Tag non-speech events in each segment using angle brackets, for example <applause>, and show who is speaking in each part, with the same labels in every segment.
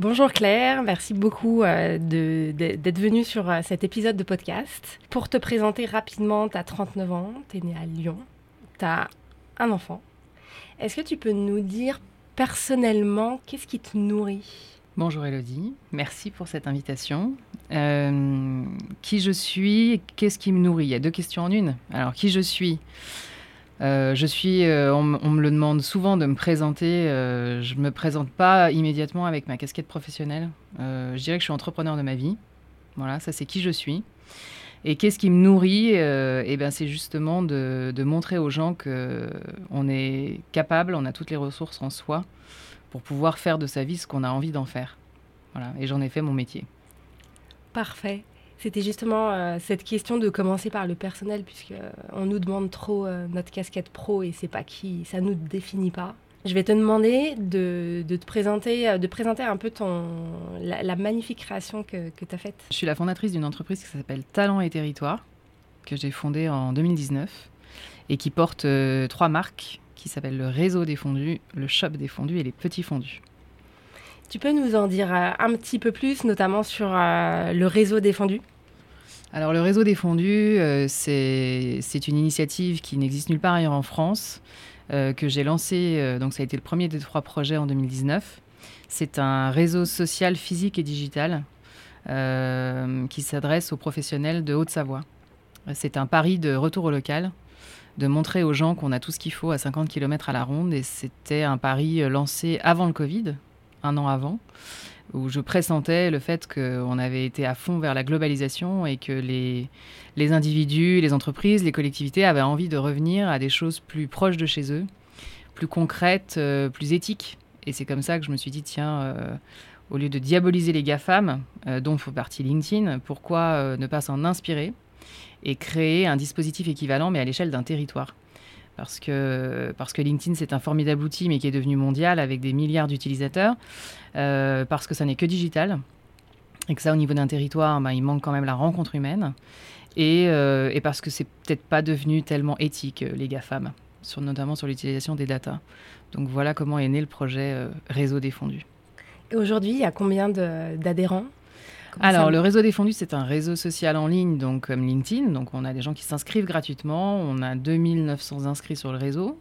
Speaker 1: Bonjour Claire, merci beaucoup euh, d'être venue sur euh, cet épisode de podcast. Pour te présenter rapidement, tu as 39 ans, tu es née à Lyon, tu as un enfant. Est-ce que tu peux nous dire personnellement qu'est-ce qui te nourrit?
Speaker 2: Bonjour Elodie, merci pour cette invitation. Euh, qui je suis, qu'est-ce qui me nourrit? Il y a deux questions en une. Alors, qui je suis? Euh, je suis, euh, on, me le demande souvent de me présenter. je ne me présente pas immédiatement avec ma casquette professionnelle. je dirais que je suis entrepreneur de ma vie. Voilà, ça c'est qui je suis. Et qu'est-ce qui me nourrit eh ben, C'est justement de, de, montrer aux gens qu'on est capable, on a toutes les ressources en soi pour pouvoir faire de sa vie ce qu'on a envie d'en faire. Voilà, et j'en ai fait mon métier.
Speaker 1: Parfait. C'était justement euh, cette question de commencer par le personnel, puisque euh, on nous demande trop euh, notre casquette pro et c'est pas qui, ça nous définit pas. Je vais te demander de, te présenter, de présenter un peu ton, la, magnifique création que, que tu as faite.
Speaker 2: Je suis la fondatrice d'une entreprise qui s'appelle Talent et Territoire, que j'ai fondée en 2019 et qui porte trois marques qui s'appellent le Réseau des Fondus, le Shop des Fondus et les Petits Fondus.
Speaker 1: Tu peux nous en dire euh, un petit peu plus, notamment sur euh, le réseau défendu?
Speaker 2: Alors le réseau défendu, euh, c'est une initiative qui n'existe nulle part ailleurs en France, que j'ai lancé, donc ça a été le premier des trois projets en 2019. C'est un réseau social, physique et digital qui s'adresse aux professionnels de Haute-Savoie. C'est un pari de retour au local, de montrer aux gens qu'on a tout ce qu'il faut à 50 km à la ronde. Et c'était un pari lancé avant le Covid, un an avant, où je pressentais le fait qu'on avait été à fond vers la globalisation et que les, les individus, les entreprises, les collectivités avaient envie de revenir à des choses plus proches de chez eux, plus concrètes, euh, plus éthiques. Et c'est comme ça que je me suis dit, tiens, euh, au lieu de diaboliser les GAFAM, euh, dont faut partie LinkedIn, pourquoi ne pas s'en inspirer et créer un dispositif équivalent, mais à l'échelle d'un territoire parce que, parce que LinkedIn, c'est un formidable outil, mais qui est devenu mondial avec des milliards d'utilisateurs, euh, parce que ça n'est que digital, et que ça, au niveau d'un territoire, ben, il manque quand même la rencontre humaine, et, euh, et parce que c'est peut-être pas devenu tellement éthique, euh, les GAFAM, sur, notamment sur l'utilisation des datas. Donc voilà comment est né le projet Réseau défendu.
Speaker 1: Aujourd'hui, il y a combien d'adhérents?
Speaker 2: Alors, le réseau défendu, c'est un réseau social en ligne, donc comme LinkedIn. Donc, on a des gens qui s'inscrivent gratuitement. On a 2900 inscrits sur le réseau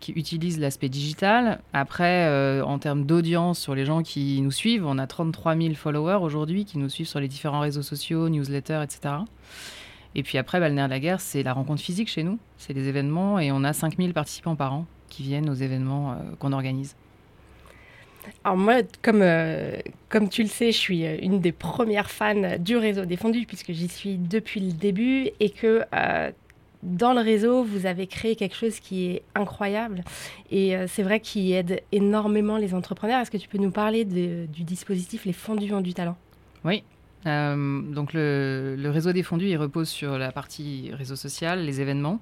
Speaker 2: qui utilisent l'aspect digital. Après, euh, en termes d'audience sur les gens qui nous suivent, on a 33 000 followers aujourd'hui qui nous suivent sur les différents réseaux sociaux, newsletters, etc. Et puis après, bah, le nerf de la guerre, c'est la rencontre physique chez nous. C'est les événements et on a 5000 participants par an qui viennent aux événements euh, qu'on organise.
Speaker 1: Alors moi, comme, euh, comme tu le sais, je suis euh, une des premières fans du réseau défendu puisque j'y suis depuis le début et que euh, dans le réseau, vous avez créé quelque chose qui est incroyable et c'est vrai qui aide énormément les entrepreneurs. Est-ce que tu peux nous parler du dispositif Les Fondus ont du talent
Speaker 2: Oui. donc le, le, réseau des fondus, il repose sur la partie réseau social, les événements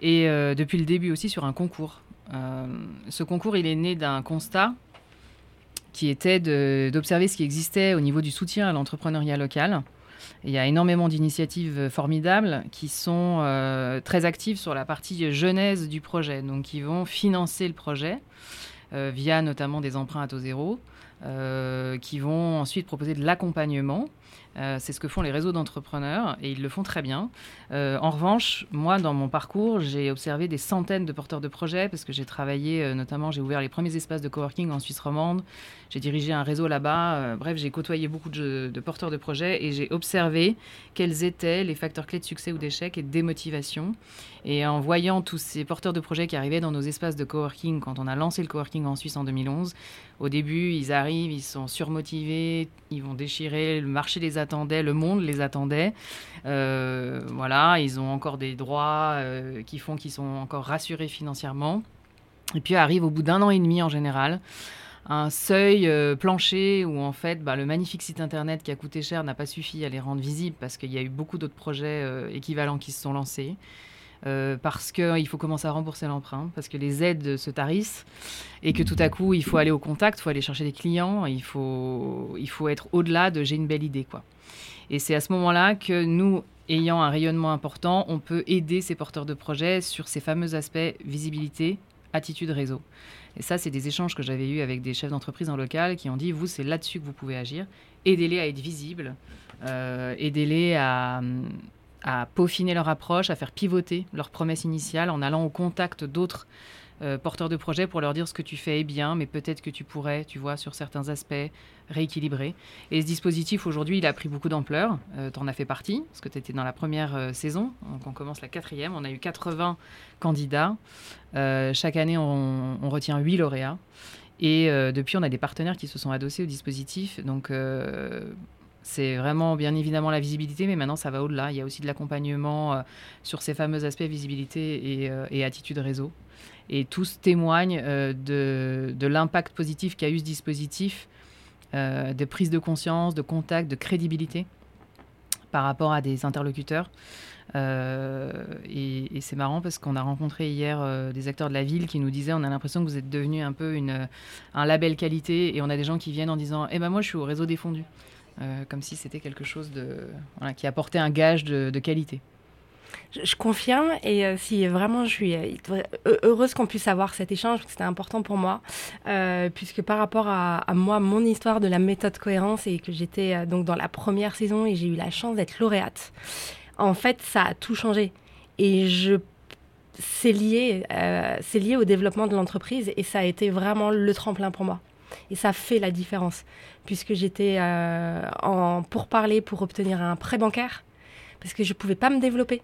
Speaker 2: et depuis le début aussi sur un concours. ce concours, il est né d'un constat qui était d'observer ce qui existait au niveau du soutien à l'entrepreneuriat local. il y a énormément d'initiatives formidables qui sont euh, très actives sur la partie genèse du projet, donc qui vont financer le projet euh, via notamment des emprunts à taux zéro, qui vont ensuite proposer de l'accompagnement euh, c'est ce que font les réseaux d'entrepreneurs et ils le font très bien. Euh, en revanche, moi, dans mon parcours, j'ai observé des centaines de porteurs de projets parce que j'ai travaillé, euh, notamment, j'ai ouvert les premiers espaces de coworking en Suisse romande. J'ai dirigé un réseau là-bas. bref, j'ai côtoyé beaucoup de, de, porteurs de projets et j'ai observé quels étaient les facteurs clés de succès ou d'échec et de démotivation. Et en voyant tous ces porteurs de projets qui arrivaient dans nos espaces de coworking quand on a lancé le coworking en Suisse en 2011, au début, ils arrivent, ils sont surmotivés, ils vont déchirer, le marché les attendait, le monde les attendait. Euh, voilà, ils ont encore des droits euh, qui font qu'ils sont encore rassurés financièrement. Et puis arrive au bout d'un an et demi en général un seuil euh, plancher où en fait bah, le magnifique site internet qui a coûté cher n'a pas suffi à les rendre visibles parce qu'il y a eu beaucoup d'autres projets équivalents qui se sont lancés. Euh, parce qu'il faut commencer à rembourser l'emprunt, parce que les aides se tarissent et que tout à coup, il faut aller au contact, il faut aller chercher des clients, il faut, il faut être au-delà de j'ai une belle idée. quoi. Et c'est à ce moment-là que nous, ayant un rayonnement important, on peut aider ces porteurs de projets sur ces fameux aspects visibilité, attitude réseau. Et ça, c'est des échanges que j'avais eus avec des chefs d'entreprise en local qui ont dit, vous, c'est là-dessus que vous pouvez agir. Aidez-les à être visibles, euh, aidez-les à, à peaufiner leur approche, à faire pivoter leur promesse initiale en allant au contact d'autres euh, porteurs de projets pour leur dire ce que tu fais est bien, mais peut-être que tu pourrais, tu vois, sur certains aspects, rééquilibrer. Et ce dispositif, aujourd'hui, il a pris beaucoup d'ampleur. Euh, tu en as fait partie, parce que tu étais dans la première euh, saison. Donc, on commence la quatrième. On a eu 80 candidats. chaque année, on, on, retient 8 lauréats. Et depuis, on a des partenaires qui se sont adossés au dispositif. Donc, c'est vraiment bien évidemment la visibilité, mais maintenant ça va au-delà. Il y a aussi de l'accompagnement euh, sur ces fameux aspects visibilité et, euh, attitude réseau. Et tous témoignent euh, de, l'impact positif qu'a eu ce dispositif, de prise de conscience, de contact, de crédibilité par rapport à des interlocuteurs. et, c'est marrant parce qu'on a rencontré hier des acteurs de la ville qui nous disaient on a l'impression que vous êtes devenu un peu un label qualité et on a des gens qui viennent en disant eh ben moi je suis au réseau défendu. Euh, comme si c'était quelque chose de, qui apportait un gage de, qualité.
Speaker 1: Je, confirme et euh, si vraiment je suis euh, heureuse qu'on puisse avoir cet échange, c'était important pour moi, puisque par rapport à, moi, mon histoire de la méthode cohérence et que j'étais donc dans la première saison et j'ai eu la chance d'être lauréate, en fait ça a tout changé et je c'est lié, c'est lié au développement de l'entreprise et ça a été vraiment le tremplin pour moi. Et ça fait la différence, puisque j'étais euh, en pourparler pour obtenir un prêt bancaire, parce que je ne pouvais pas me développer,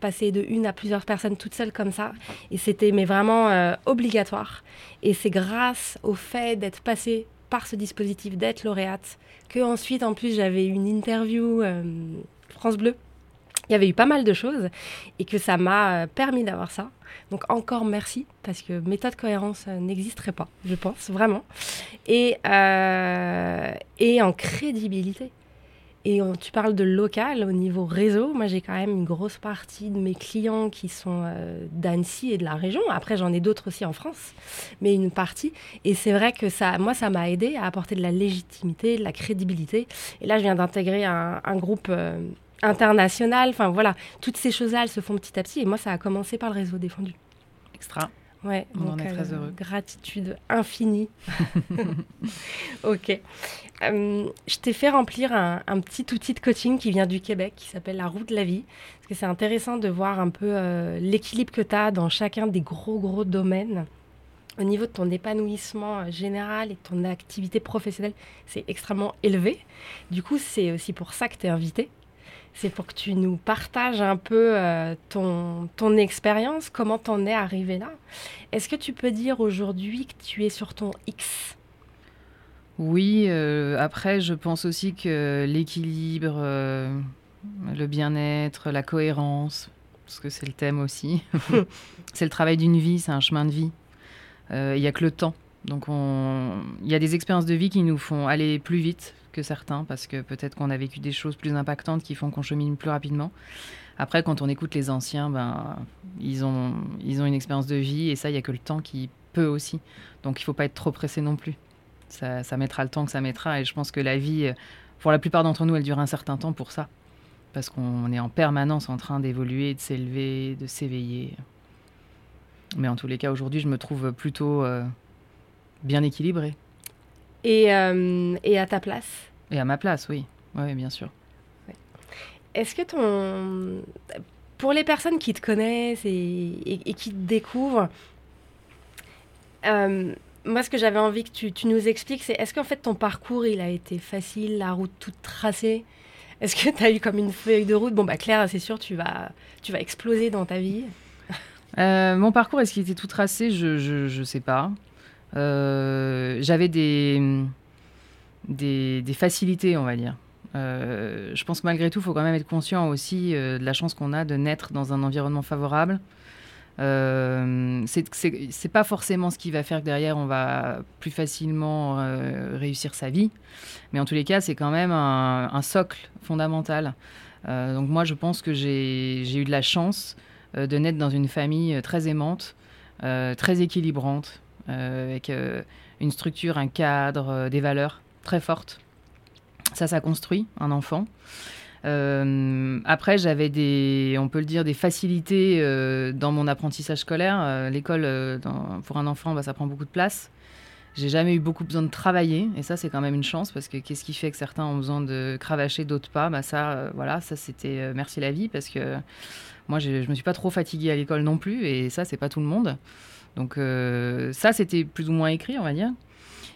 Speaker 1: passer de une à plusieurs personnes toutes seules comme ça. Et c'était mais vraiment euh, obligatoire. Et c'est grâce au fait d'être passé par ce dispositif, d'être lauréate, que ensuite, en plus, j'avais une interview euh, France Bleu il y avait eu pas mal de choses et que ça m'a permis d'avoir ça. Donc encore merci parce que méthode cohérence euh, n'existerait pas, je pense vraiment. Et, euh, et en crédibilité. Et tu parles de local au niveau réseau. Moi, j'ai quand même une grosse partie de mes clients qui sont d'Annecy et de la région. Après, j'en ai d'autres aussi en France, mais une partie. Et c'est vrai que ça, moi, ça m'a aidé à apporter de la légitimité, de la crédibilité. Et là, je viens d'intégrer un, groupe international. Enfin voilà, toutes ces choses-là, elles se font petit à petit. Et moi, ça a commencé par le réseau défendu.
Speaker 2: Extra.
Speaker 1: Ouais,
Speaker 2: on en est très
Speaker 1: euh,
Speaker 2: heureux.
Speaker 1: Gratitude infinie. <laughs> ok. Euh, je t'ai fait remplir un, petit outil de coaching qui vient du Québec, qui s'appelle la route de la vie. Parce que c'est intéressant de voir un peu euh, l'équilibre que tu as dans chacun des gros, gros domaines. Au niveau de ton épanouissement général et de ton activité professionnelle, c'est extrêmement élevé. Du coup, c'est aussi pour ça que tu es invité c'est pour que tu nous partages un peu euh, ton, ton expérience, comment t'en es arrivé là? Est-ce que tu peux dire aujourd'hui que tu es sur ton X?
Speaker 2: Oui, euh, après je pense aussi que l'équilibre, euh, le bien-être, la cohérence, parce que c'est le thème aussi, <laughs> c'est le travail d'une vie, c'est un chemin de vie. Il n'y a que le temps. Donc il y a des expériences de vie qui nous font aller plus vite, que certains, parce que peut-être qu'on a vécu des choses plus impactantes qui font qu'on chemine plus rapidement. Après, quand on écoute les anciens, ben, ils, ont, ils ont une expérience de vie et ça, il n'y a que le temps qui peut aussi. Donc il ne faut pas être trop pressé non plus. Ça, ça, mettra le temps que ça mettra et je pense que la vie, pour la plupart d'entre nous, elle dure un certain temps pour ça. Parce qu'on est en permanence en train d'évoluer, de s'élever, de s'éveiller. Mais en tous les cas, aujourd'hui, je me trouve plutôt euh, bien équilibrée.
Speaker 1: Et, et à ta place
Speaker 2: Et à ma place, oui. Oui, bien sûr.
Speaker 1: Est-ce que ton... Pour les personnes qui te connaissent et, et, qui te découvrent, moi, ce que j'avais envie que tu, tu nous expliques, c'est est-ce qu'en fait ton parcours, il a été facile, la route toute tracée? Est-ce que tu as eu comme une feuille de route? Bon, bah Claire, c'est sûr, tu vas, tu vas exploser dans ta vie.
Speaker 2: Euh, mon parcours, est-ce qu'il était tout tracé? Je ne sais pas. Euh, j'avais des, facilités, on va dire. Euh, je pense malgré tout, il faut quand même être conscient aussi de la chance qu'on a de naître dans un environnement favorable. Euh, c'est pas forcément ce qui va faire que derrière on va plus facilement euh, réussir sa vie, mais en tous les cas c'est quand même un, socle fondamental. Euh, donc moi je pense que j'ai eu de la chance euh, de naître dans une famille très aimante, très équilibrante, avec une structure, un cadre, des valeurs très fortes. Ça, ça construit un enfant. Euh, après, j'avais des, on peut le dire, des facilités euh, dans mon apprentissage scolaire. Euh, l'école, pour un enfant, bah, ça prend beaucoup de place. J'ai jamais eu beaucoup besoin de travailler, et ça, c'est quand même une chance parce que qu'est-ce qui fait que certains ont besoin de cravacher, d'autres pas? Bah ça, voilà, ça c'était merci la vie parce que moi, je, je me suis pas trop fatiguée à l'école non plus, et ça, c'est pas tout le monde. Donc ça, c'était plus ou moins écrit, on va dire.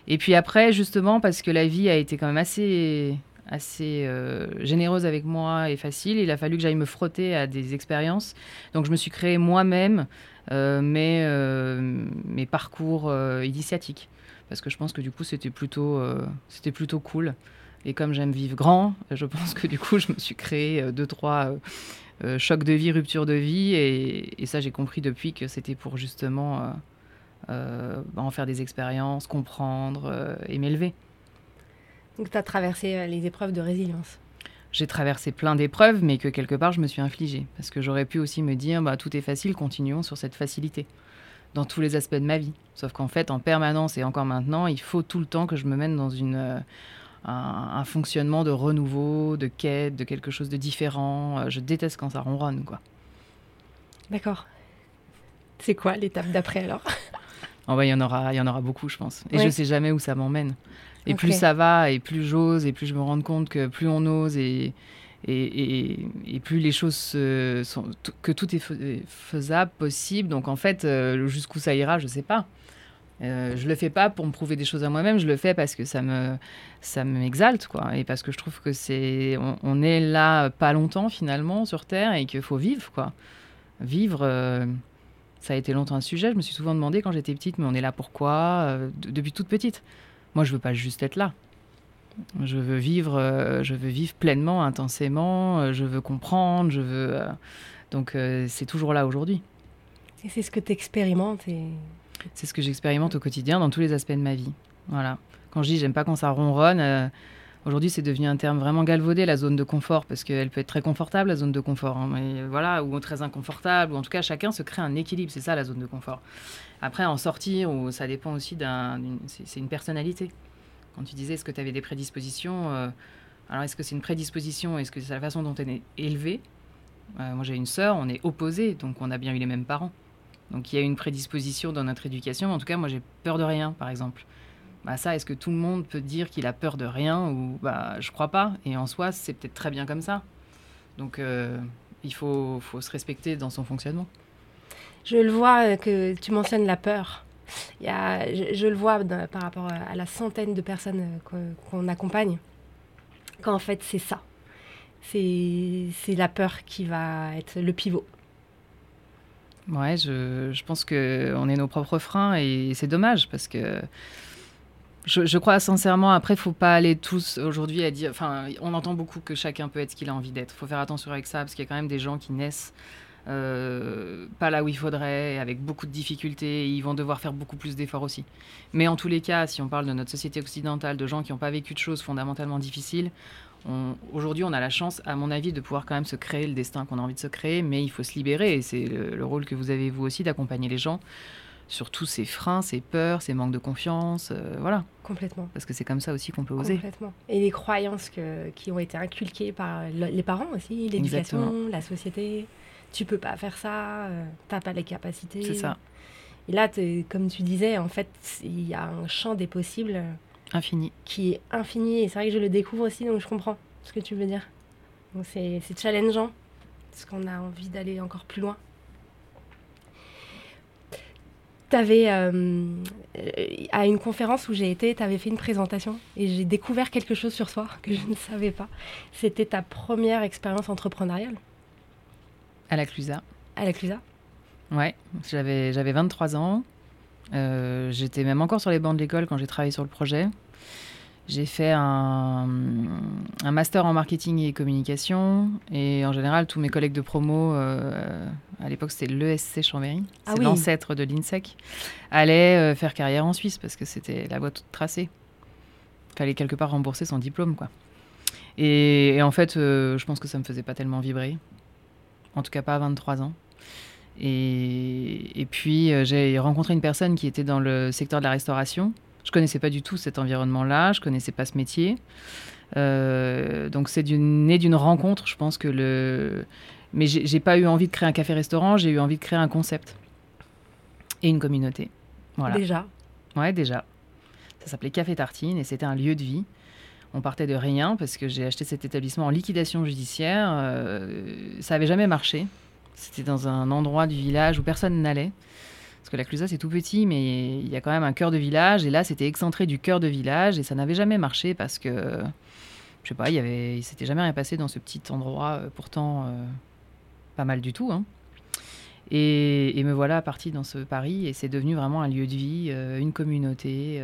Speaker 2: Et puis après, justement, parce que la vie a été quand même assez assez euh, généreuse avec moi et facile. Il a fallu que j'aille me frotter à des expériences. Donc je me suis créé moi-même euh, mes, euh, mes, parcours initiatiques. Parce que je pense que du coup c'était plutôt, c'était plutôt cool. Et comme j'aime vivre grand, je pense que du coup je me suis créé deux, trois chocs de vie, ruptures de vie. Et, et ça j'ai compris depuis que c'était pour justement en faire des expériences, comprendre et m'élever.
Speaker 1: Donc tu as traversé euh, les épreuves de résilience
Speaker 2: j'ai traversé plein d'épreuves, mais que quelque part je me suis infligée. Parce que j'aurais pu aussi me dire, bah, tout est facile, continuons sur cette facilité, dans tous les aspects de ma vie. Sauf qu'en fait, en permanence et encore maintenant, il faut tout le temps que je me mène dans une, un, fonctionnement de renouveau, de quête, de quelque chose de différent. Euh, je déteste quand ça ronronne, quoi.
Speaker 1: D'accord. C'est quoi l'étape d'après alors?
Speaker 2: Oh, bah, Il y, en aura, y en aura beaucoup, je pense. Et je ne sais jamais où ça m'emmène. Et plus ça va, et plus j'ose, et plus je me rends compte que plus on ose, et, et, et, plus les choses sont. que tout est faisable, possible. Donc en fait, euh, jusqu'où ça ira, je ne sais pas. Euh, je le fais pas pour me prouver des choses à moi-même, je le fais parce que ça me ça m'exalte quoi et parce que je trouve que c'est on, est là pas longtemps finalement sur terre et qu'il faut vivre quoi. Vivre euh, ça a été longtemps un sujet, je me suis souvent demandé quand j'étais petite mais on est là pourquoi euh, depuis toute petite? Moi, je veux pas juste être là. Je veux vivre, je veux vivre pleinement, intensément. Je veux comprendre. Je veux. Donc, c'est toujours là aujourd'hui.
Speaker 1: Et c'est ce que tu expérimentes.
Speaker 2: C'est ce que j'expérimente au quotidien dans tous les aspects de ma vie. Voilà. Quand je dis j'aime pas quand ça ronronne, aujourd'hui c'est devenu un terme vraiment galvaudé, la zone de confort, parce qu'elle peut être très confortable, la zone de confort, hein, mais voilà, ou très inconfortable, ou en tout cas chacun se crée un équilibre, c'est ça la zone de confort. Après, en sortir, ou ça dépend aussi d'un. C'est une personnalité. Quand tu disais, est-ce que tu avais des prédispositions euh, Alors, est-ce que c'est une prédisposition Est-ce que c'est la façon dont tu es élevé euh, Moi, j'ai une sœur, on est opposés, donc on a bien eu les mêmes parents. Donc, il y a une prédisposition dans notre éducation. En tout cas, moi, j'ai peur de rien, par exemple. Bah, ça, est-ce que tout le monde peut dire qu'il a peur de rien ou bah, je crois pas. Et en soi, c'est peut-être très bien comme ça. Donc, euh, il faut, faut se respecter dans son fonctionnement.
Speaker 1: Je le vois euh, que tu mentionnes la peur. Il y a, je, le vois par rapport à la centaine de personnes euh, qu'on accompagne, qu'en fait c'est ça. C'est la peur qui va être le pivot.
Speaker 2: Ouais, je, je pense qu'on est nos propres freins et c'est dommage parce que je, je, crois sincèrement, après, il faut pas aller tous aujourd'hui à dire. Enfin, on entend beaucoup que chacun peut être ce qu'il a envie d'être. Il faut faire attention avec ça parce qu'il y a quand même des gens qui naissent euh, pas là où il faudrait, avec beaucoup de difficultés, ils vont devoir faire beaucoup plus d'efforts aussi. Mais en tous les cas, si on parle de notre société occidentale, de gens qui n'ont pas vécu de choses fondamentalement difficiles, aujourd'hui on a la chance, à mon avis, de pouvoir quand même se créer le destin qu'on a envie de se créer, mais il faut se libérer, et c'est le, rôle que vous avez vous aussi d'accompagner les gens sur tous ces freins, ces peurs, ces manques de confiance, euh, voilà.
Speaker 1: Complètement.
Speaker 2: Parce que c'est comme ça aussi qu'on peut oser.
Speaker 1: Complètement. Et les croyances que, qui ont été inculquées par les parents aussi, l'éducation, la société tu peux pas faire ça, euh, t'as pas les capacités.
Speaker 2: C'est ça.
Speaker 1: Et là, comme tu disais, en fait, il y a un champ des possibles
Speaker 2: Infini.
Speaker 1: Qui est infini. Et c'est vrai que je le découvre aussi, donc je comprends ce que tu veux dire. Donc c'est challengeant, parce qu'on a envie d'aller encore plus loin. Tu avais, euh, à une conférence où j'ai été, tu avais fait une présentation et j'ai découvert quelque chose sur soi que je ne savais pas. C'était ta première expérience entrepreneuriale.
Speaker 2: À la Clusa.
Speaker 1: À la Clusa
Speaker 2: Ouais, j'avais, j'avais 23 ans. Euh, j'étais même encore sur les bancs de l'école quand j'ai travaillé sur le projet. J'ai fait un, un, master en marketing et communication. Et en général, tous mes collègues de promo, euh, à l'époque c'était l'ESC Chambéry, ah c'est l'ancêtre de l'INSEC, allaient euh, faire carrière en Suisse parce que c'était la voie toute tracée. Il fallait quelque part rembourser son diplôme. quoi. Et, en fait, je pense que ça me faisait pas tellement vibrer. En tout cas, pas à 23 ans. Et, et puis, j'ai rencontré une personne qui était dans le secteur de la restauration je connaissais pas du tout cet environnement-là, je connaissais pas ce métier. Euh, donc c'est né d'une rencontre, je pense que le. Mais j'ai pas eu envie de créer un café-restaurant, j'ai eu envie de créer un concept et une communauté.
Speaker 1: Voilà. Déjà.
Speaker 2: Ouais, déjà. Ça s'appelait Café Tartine et c'était un lieu de vie. On partait de rien parce que j'ai acheté cet établissement en liquidation judiciaire. Euh, ça avait jamais marché. C'était dans un endroit du village où personne n'allait. Parce que la Clusa, c'est tout petit, mais il y a quand même un cœur de village. Et là, c'était excentré du cœur de village. Et ça n'avait jamais marché parce que, je sais pas, il, y avait, il s'était jamais rien passé dans ce petit endroit, euh, pourtant euh, pas mal du tout. Hein. Et, me voilà partie dans ce Paris. Et c'est devenu vraiment un lieu de vie, euh, une communauté.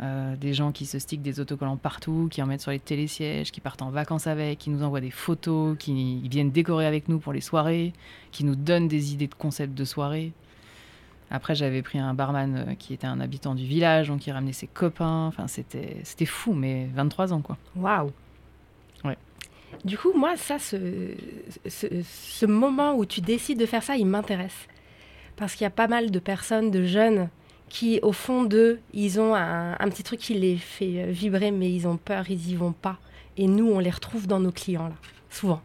Speaker 2: Des gens qui se stickent des autocollants partout, qui en mettent sur les télésièges, qui partent en vacances avec, qui nous envoient des photos, qui viennent décorer avec nous pour les soirées, qui nous donnent des idées de concepts de soirée. Après, j'avais pris un barman euh, qui était un habitant du village, donc il ramenait ses copains. Enfin, c'était, c'était fou, mais 23 ans, quoi.
Speaker 1: Waouh
Speaker 2: Ouais.
Speaker 1: Du coup, moi, ça, ce, ce, moment où tu décides de faire ça, il m'intéresse. Parce qu'il y a pas mal de personnes, de jeunes, qui, au fond d'eux, ils ont un, un, petit truc qui les fait euh, vibrer, mais ils ont peur, ils y vont pas. Et nous, on les retrouve dans nos clients, là, souvent.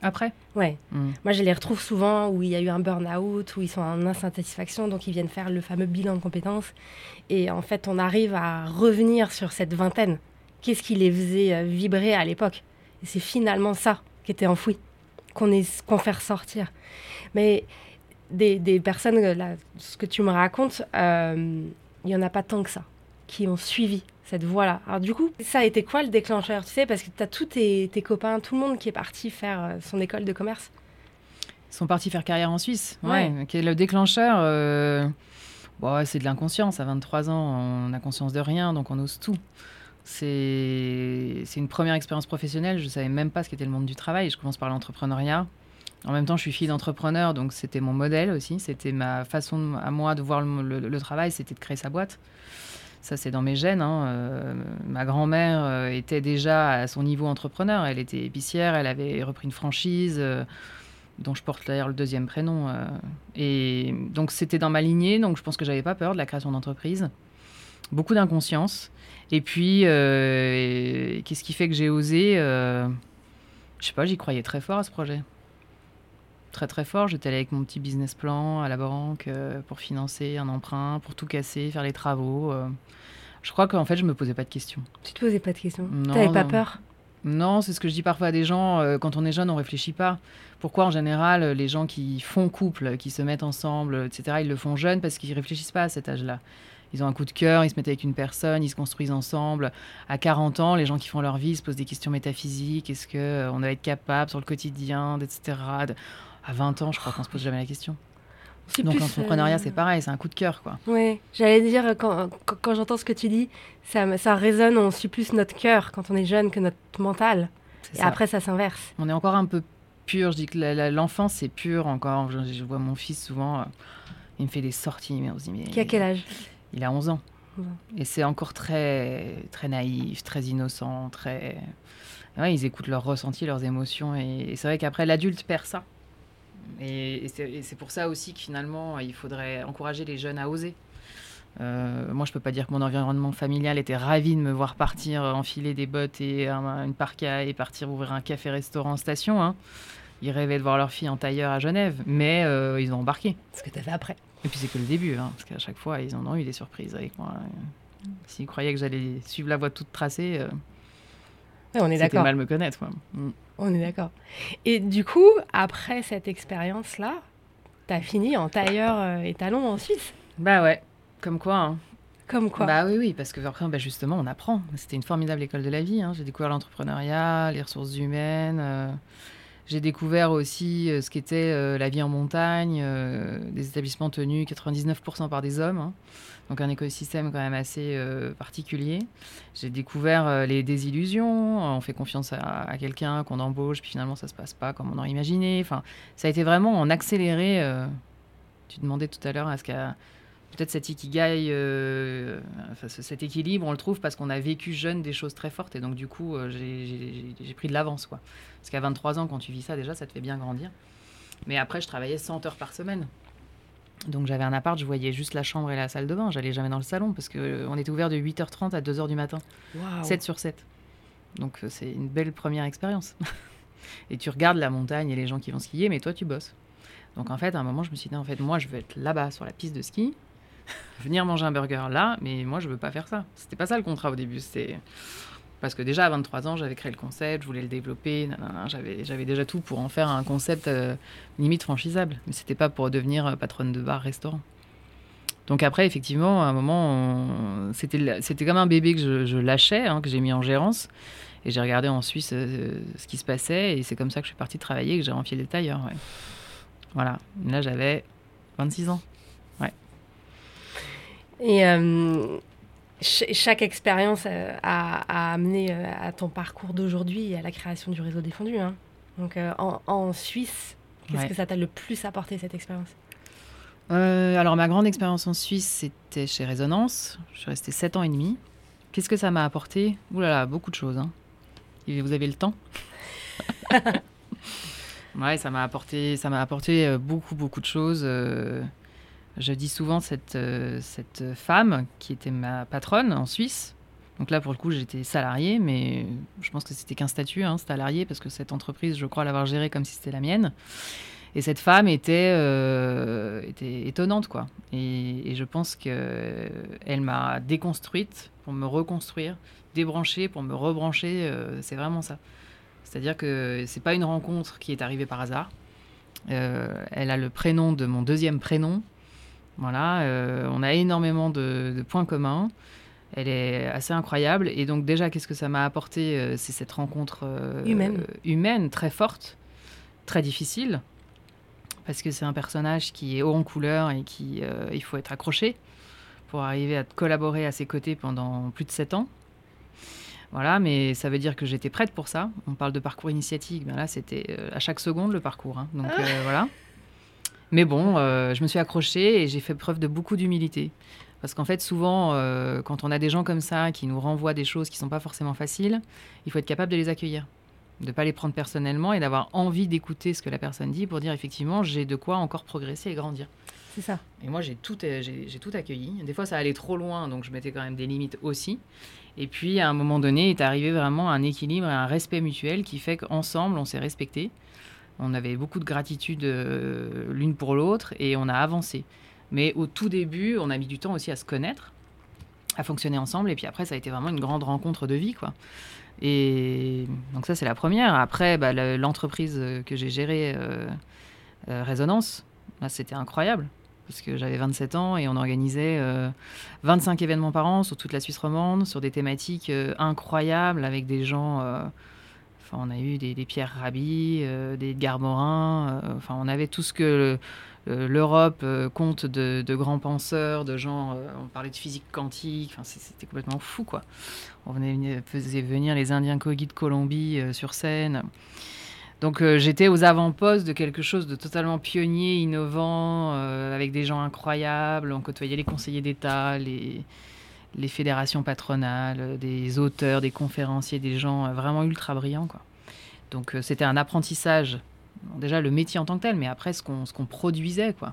Speaker 2: Après?
Speaker 1: Ouais. Hmm. Moi, je les retrouve souvent où il y a eu un burn-out, où ils sont en insatisfaction, donc ils viennent faire le fameux bilan de compétences. Et en fait, on arrive à revenir sur cette vingtaine. Qu'est-ce qui les faisait euh, vibrer à l'époque? Et c'est finalement ça qui était enfoui, qu'on qu'on fait ressortir. Mais des, des, personnes, euh, là, ce que tu me racontes, euh, il n'y en a pas tant que ça, qui ont suivi cette voie-là. Alors du coup, ça a été quoi le déclencheur Tu sais, parce que tu as tous tes, copains, tout le monde qui est parti faire euh, son école de commerce.
Speaker 2: Ils sont partis faire carrière en Suisse. Ouais. le déclencheur euh, bon, C'est de l'inconscience. À 23 ans, on a conscience de rien, donc on ose tout. C'est une première expérience professionnelle. Je ne savais même pas ce qu'était le monde du travail. Je commence par l'entrepreneuriat. En même temps, je suis fille d'entrepreneur, donc c'était mon modèle aussi. C'était ma façon à moi de voir le travail, c'était de créer sa boîte. Ça, c'est dans mes gènes. Hein. Euh, ma grand-mère euh, était déjà à son niveau entrepreneur. Elle était épicière, elle avait repris une franchise euh, dont je porte d'ailleurs le deuxième prénom. et donc, c'était dans ma lignée. Donc, je pense que j'avais pas peur de la création d'entreprise. Beaucoup d'inconscience. Et puis, qu'est-ce qui fait que j'ai osé Je sais pas, j'y croyais très fort à ce projet très très fort. J'étais allée avec mon petit business plan à la banque pour financer un emprunt, pour tout casser, faire les travaux. Je crois qu'en fait, je me posais pas de questions.
Speaker 1: Tu te posais pas de questions? Tu n'avais pas peur?
Speaker 2: Non, c'est ce que je dis parfois à des gens. Euh, quand on est jeune, on réfléchit pas. Pourquoi en général, les gens qui font couple, qui se mettent ensemble, etc., ils le font jeunes parce qu'ils réfléchissent pas à cet âge-là. Ils ont un coup de cœur, ils se mettent avec une personne, ils se construisent ensemble. À 40 ans, les gens qui font leur vie se posent des questions métaphysiques. Est-ce qu'on euh, va être capable sur le quotidien, etc. À 20 ans, je crois qu'on se pose jamais la question. Donc l'entrepreneuriat, c'est euh, pareil, c'est un coup de cœur, quoi.
Speaker 1: Oui, j'allais dire, quand, quand, j'entends ce que tu dis, ça, ça résonne, on suit plus notre cœur quand on est jeune que notre mental. Et après, ça s'inverse.
Speaker 2: On est encore un peu pur. Je dis que l'enfance, c'est pur encore. Je, vois mon fils souvent, euh, il me fait des sorties. Mais on se dit, mais
Speaker 1: Qui a quel âge?
Speaker 2: Il a 11 ans. Et c'est encore très, très naïf, très innocent, très... Ouais, ils écoutent leurs ressentis, leurs émotions. et c'est vrai qu'après, l'adulte perd ça. Et, c'est pour ça aussi que finalement, il faudrait encourager les jeunes à oser. Euh, moi, je peux pas dire que mon environnement familial était ravi de me voir partir enfiler des bottes et une parka et partir ouvrir un café-restaurant station. Hein. Ils rêvaient de voir leur fille en tailleur à Genève, mais euh, ils ont embarqué.
Speaker 1: Ce que tu as fait après.
Speaker 2: Et puis c'est que le début, hein, parce qu'à chaque fois, ils en ont eu des surprises avec moi. S'ils croyaient que j'allais suivre la voie toute tracée, euh,
Speaker 1: on est d'accord.
Speaker 2: mal me connaître. Mm.
Speaker 1: On est d'accord. Et du coup, après cette expérience-là, tu as fini en tailleur euh, et talon en Suisse
Speaker 2: Bah ouais, comme quoi. Hein.
Speaker 1: Comme quoi
Speaker 2: Bah oui, oui, parce que bah justement, on apprend. C'était une formidable école de la vie. Hein. J'ai découvert l'entrepreneuriat, les ressources humaines. Euh, j'ai découvert aussi euh, ce qu'était euh, la vie en montagne, euh, des établissements tenus 99% par des hommes, hein. donc un écosystème quand même assez particulier. J'ai découvert les désillusions, on fait confiance à, quelqu'un qu'on embauche, puis finalement ça se passe pas comme on aurait imaginé. Enfin, ça a été vraiment en accéléré. tu demandais tout à l'heure à ce qu'à peut-être cet ikigai, euh, cet équilibre, on le trouve parce qu'on a vécu jeune des choses très fortes et donc du coup, euh, j'ai pris de l'avance. quoi. Parce qu'à 23 ans, quand tu vis ça, déjà, ça te fait bien grandir. Mais après, je travaillais 100 heures par semaine. Donc j'avais un appart, je voyais juste la chambre et la salle de bain. J'allais jamais dans le salon parce qu'on euh, était ouvert de 8h30 à 2h du matin. 7 sur 7. Donc c'est une belle première expérience. <laughs> et tu regardes la montagne et les gens qui vont skier, mais toi tu bosses. Donc en fait, à un moment, je me suis dit, en fait, moi, je veux être là-bas sur la piste de ski <laughs> venir manger un burger là, mais moi je veux pas faire ça. C'était pas ça le contrat au début. C'était parce que déjà à 23 ans, j'avais créé le concept, je voulais le développer, j'avais déjà tout pour en faire un concept euh, limite franchisable, mais c'était pas pour devenir euh, patronne de bar restaurant. Donc après effectivement, à un moment, c'était c'était comme un bébé que je, lâchais, hein, que j'ai mis en gérance. Et j'ai regardé en Suisse euh, ce qui se passait, et c'est comme ça que je suis partie travailler et que j'ai rempli les tailleurs. Voilà. Là, j'avais 26 ans.
Speaker 1: Et euh, chaque expérience euh, a, amené euh, à ton parcours d'aujourd'hui et à la création du réseau défendu. Hein. Donc en, Suisse, qu'est-ce que ça t'a le plus apporté cette expérience?
Speaker 2: Alors ma grande expérience en Suisse, c'était chez Résonance. Je suis restée 7 ans et demi. Qu'est-ce que ça m'a apporté? Ouh là là, beaucoup de choses. Hein. vous avez le temps <laughs> Ouais, ça m'a apporté, ça m'a apporté beaucoup beaucoup de choses. Je dis souvent cette, euh, cette femme qui était ma patronne en Suisse. Donc là, pour le coup, j'étais salarié, mais je pense que c'était qu'un statut, hein, salarié, parce que cette entreprise, je crois l'avoir gérée comme si c'était la mienne. Et cette femme était, euh, était étonnante, quoi. Et, je pense qu'elle m'a déconstruite pour me reconstruire, débrancher pour me rebrancher. Euh, c'est vraiment ça. C'est-à-dire que c'est pas une rencontre qui est arrivée par hasard. elle a le prénom de mon deuxième prénom, voilà, euh, on a énormément de, points communs. Elle est assez incroyable. Et donc déjà, qu'est-ce que ça m'a apporté euh, C'est cette rencontre euh,
Speaker 1: humaine.
Speaker 2: humaine, très forte, très difficile, parce que c'est un personnage qui est haut en couleur et qui il faut être accroché pour arriver à collaborer à ses côtés pendant plus de sept ans. Voilà, mais ça veut dire que j'étais prête pour ça. On parle de parcours initiatique, ben là c'était à chaque seconde le parcours. Hein. Donc ah. voilà. Mais bon, euh, je me suis accrochée et j'ai fait preuve de beaucoup d'humilité. Parce qu'en fait, souvent, euh, quand on a des gens comme ça qui nous renvoient des choses qui ne sont pas forcément faciles, il faut être capable de les accueillir, de ne pas les prendre personnellement et d'avoir envie d'écouter ce que la personne dit pour dire effectivement, j'ai de quoi encore progresser et grandir.
Speaker 1: C'est ça.
Speaker 2: Et moi, j'ai tout, euh, j'ai, tout accueilli. Des fois, ça allait trop loin, donc je mettais quand même des limites aussi. Et puis, à un moment donné, il est arrivé vraiment un équilibre et un respect mutuel qui fait qu'ensemble, on s'est respecté. On avait beaucoup de gratitude euh, l'une pour l'autre et on a avancé. Mais au tout début, on a mis du temps aussi à se connaître, à fonctionner ensemble. Et puis après, ça a été vraiment une grande rencontre de vie, quoi. Et donc ça, c'est la première. Après, bah, l'entreprise que j'ai gérée, euh, euh, Résonance, c'était incroyable. Parce que j'avais 27 ans et on organisait 25 événements par an sur toute la Suisse romande, sur des thématiques incroyables, avec des gens on a eu des, pierres Rabhi, euh, des Garmorin. Euh, enfin, on avait tout ce que l'Europe euh, compte de, grands penseurs, de gens. on parlait de physique quantique. Enfin, c'était complètement fou, quoi. On faisait venir les Indiens Kogi de Colombie sur scène. Donc j'étais aux avant-postes de quelque chose de totalement pionnier, innovant, avec des gens incroyables. On côtoyait les conseillers d'État, les, les fédérations patronales, des auteurs, des conférenciers, des gens euh, vraiment ultra brillants. Quoi. Donc euh, c'était un apprentissage, déjà le métier en tant que tel, mais après ce qu'on, qu'on produisait, quoi.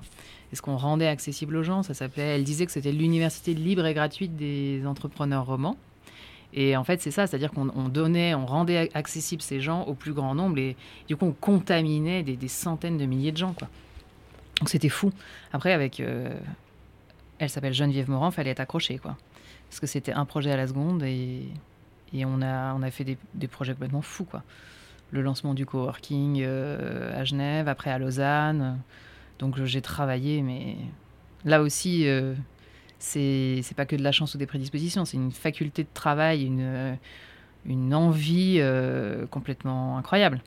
Speaker 2: Et ce qu'on rendait accessible aux gens, ça s'appelait, elle disait que c'était l'université libre et gratuite des entrepreneurs romans. Et en fait, c'est ça, c'est-à-dire qu'on donnait, on rendait accessible ces gens au plus grand nombre et du coup, on contaminait des, centaines de milliers de gens, quoi. Donc c'était fou. Après, avec. Euh, elle s'appelle Geneviève Morand, fallait être accroché, quoi parce que c'était un projet à la seconde et, on, a, fait des, projets complètement fous. Le lancement du coworking euh, à Genève, après à Lausanne. Donc j'ai travaillé, mais là aussi, euh, c'est pas que de la chance ou des prédispositions, c'est une faculté de travail, une, envie euh, complètement incroyable.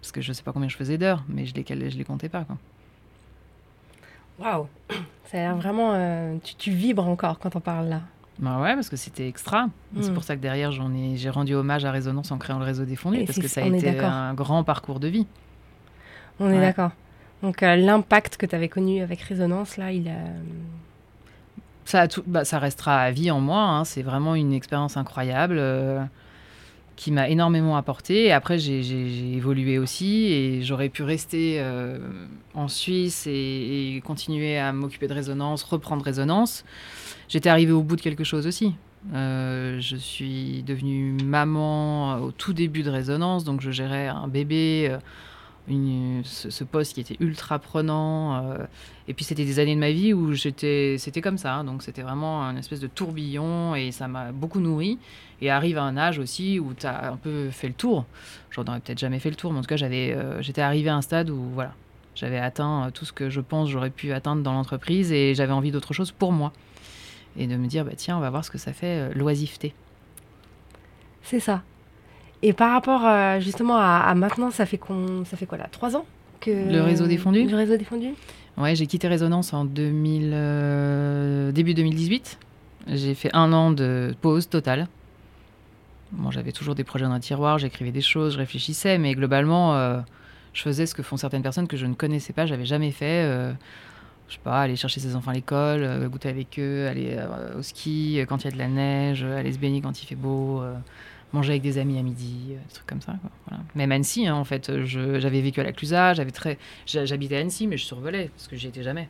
Speaker 2: Parce que je sais pas combien je faisais d'heures, mais je les, je les comptais pas. Quoi.
Speaker 1: Waouh Ça a l'air vraiment. euh, tu vibres encore quand on parle là.
Speaker 2: Bah ouais, parce que c'était extra. C'est
Speaker 1: Mm.
Speaker 2: pour ça que derrière, j'en ai, j'ai rendu hommage à Résonance en créant le réseau des fondus, parce que ça a été un grand parcours de vie.
Speaker 1: On est d'accord. Donc euh, l'impact que tu avais connu avec Résonance, là, il a...
Speaker 2: Ça, a tout, bah, ça restera à vie en moi. hein. C'est vraiment une expérience incroyable euh, qui m'a énormément apporté. Et après, j'ai, évolué aussi et j'aurais pu rester euh, en Suisse et, et continuer à m'occuper de résonance, reprendre résonance. J'étais arrivée au bout de quelque chose aussi. Euh, je suis devenue maman au tout début de résonance, donc je gérais un bébé. euh, une- ce, poste qui était ultra prenant. euh, et puis c'était des années de ma vie où j'étais, c'était comme ça. hein. donc c'était vraiment un espèce de tourbillon et ça m'a beaucoup nourri. Et arrive à un âge aussi où tu as un peu fait le tour. J'en aurais peut-être jamais fait le tour, mais en tout cas j'avais, euh, j'étais arrivée à un stade où voilà, j'avais atteint euh, tout ce que je pense j'aurais pu atteindre dans l'entreprise et j'avais envie d'autre chose pour moi. Et de me dire, bah, tiens, on va voir ce que ça fait, l'oisiveté.
Speaker 1: C'est ça. Et par rapport euh, justement à, à maintenant, ça fait, qu'on, ça fait quoi là Trois ans que...
Speaker 2: Le réseau des fondus
Speaker 1: Le réseau des fondus
Speaker 2: Ouais, j'ai quitté Résonance en 2000, euh, début 2018. J'ai fait un an de pause totale. Bon, j'avais toujours des projets dans un tiroir, j'écrivais des choses, je réfléchissais, mais globalement, euh, je faisais ce que font certaines personnes que je ne connaissais pas, j'avais jamais fait. euh, je sais pas, aller chercher ses enfants à l'école, euh, goûter avec eux, aller au ski quand il y a de la neige, aller se baigner quand il fait beau, manger avec des amis à midi, euh, des trucs comme ça. Quoi, voilà. Même Annecy, hein, en fait, je- j'avais vécu à la Clusaz, j'avais très, J'ha- J'habitais à Annecy, mais je survolais parce que j'y étais jamais.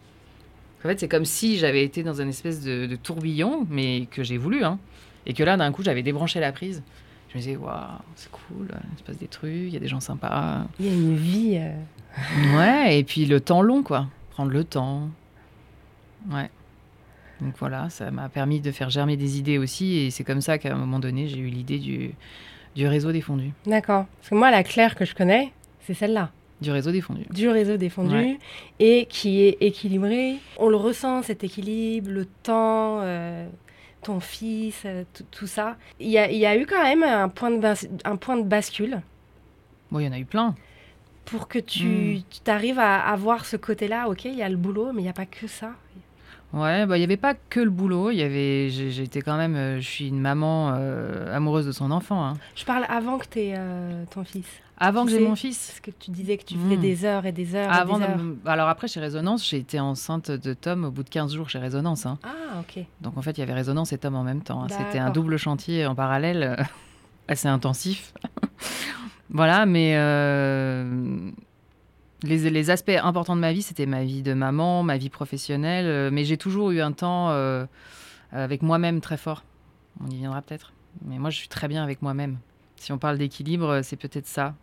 Speaker 2: En fait, c'est comme si j'avais été dans un espèce de, de tourbillon, mais que j'ai voulu, hein. Et que là, d'un coup, j'avais débranché la prise. Je me disais, waouh, c'est cool, il se passe des trucs, il y a des gens sympas.
Speaker 1: Il y a une vie. euh,
Speaker 2: Ouais, et puis le temps long, quoi. Prendre le temps. Ouais. Donc voilà, ça m'a permis de faire germer des idées aussi, et c'est comme ça qu'à un moment donné, j'ai eu l'idée du, du réseau des fondus.
Speaker 1: D'accord. Parce que moi, la Claire que je connais, c'est celle-là.
Speaker 2: Du réseau des fondus.
Speaker 1: Du réseau.
Speaker 2: Ouais.
Speaker 1: Et qui est équilibré. On le ressent, cet équilibre, le temps, euh, ton fils, euh, tout- ça. Il y a, il y a eu quand même un point de, bas- un point de bascule
Speaker 2: Bon, il y en a eu plein.
Speaker 1: pour que tu
Speaker 2: Hmm.
Speaker 1: tu arrives à, à voir ce côté-là. Ok, il y a le boulot, mais il n'y a pas que ça.
Speaker 2: Ouais, bah il y avait pas que le boulot, il y avait j'étais quand même euh, je suis une maman euh, amoureuse de son enfant hein.
Speaker 1: Je parle avant que tu aies ton fils.
Speaker 2: Avant
Speaker 1: Tu
Speaker 2: que j'ai mon fils?
Speaker 1: Parce que tu disais que tu faisais
Speaker 2: Hmm.
Speaker 1: des heures et des heures
Speaker 2: Avant
Speaker 1: et des
Speaker 2: de
Speaker 1: heures.
Speaker 2: me- alors après chez Résonance, j'ai été enceinte de Tom au bout de 15 jours chez Résonance hein.
Speaker 1: Ah, ok.
Speaker 2: Donc en fait, il y avait Résonance et Tom en même temps. hein. C'était un double chantier en parallèle euh, <laughs> assez intensif. <laughs> voilà, mais euh, les, les aspects importants de ma vie, c'était ma vie de maman, ma vie professionnelle, euh, mais j'ai toujours eu un temps euh, avec moi-même très fort. On y viendra peut-être. Mais moi, je suis très bien avec moi-même. Si on parle d'équilibre, euh, c'est peut-être ça.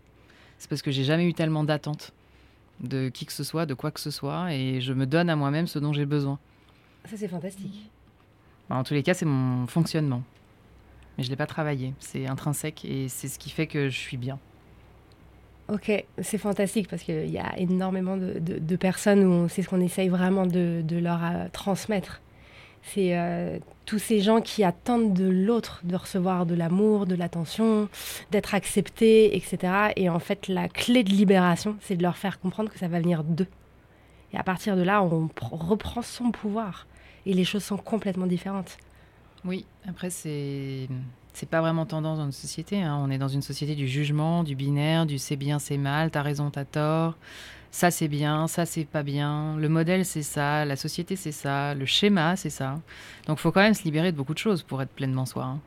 Speaker 2: C'est parce que j'ai jamais eu tellement d'attentes de qui que ce soit, de quoi que ce soit, et je me donne à moi-même ce dont j'ai besoin.
Speaker 1: Ça, c'est fantastique.
Speaker 2: Enfin, en tous les cas, c'est mon fonctionnement. Mais je ne l'ai pas travaillé. C'est intrinsèque et c'est ce qui fait que je suis bien.
Speaker 1: Ok, c'est fantastique parce qu'il y a énormément de, de- personnes où c'est ce qu'on essaye vraiment de, de leur euh, transmettre. C'est euh, tous ces gens qui attendent de l'autre de recevoir de l'amour, de l'attention, d'être acceptés, etc. Et en fait, la clé de libération, c'est de leur faire comprendre que ça va venir d'eux. Et à partir de là, on pr- reprend son pouvoir. Et les choses sont complètement différentes.
Speaker 2: Oui, après, c'est. C'est pas vraiment tendance dans notre société. hein. On est dans une société du jugement, du binaire, du c'est bien, c'est mal, t'as raison, t'as tort. Ça, c'est bien, ça, c'est pas bien. Le modèle, c'est ça. La société, c'est ça. Le schéma, c'est ça. Donc, faut quand même se libérer de beaucoup de choses pour être pleinement soi. hein.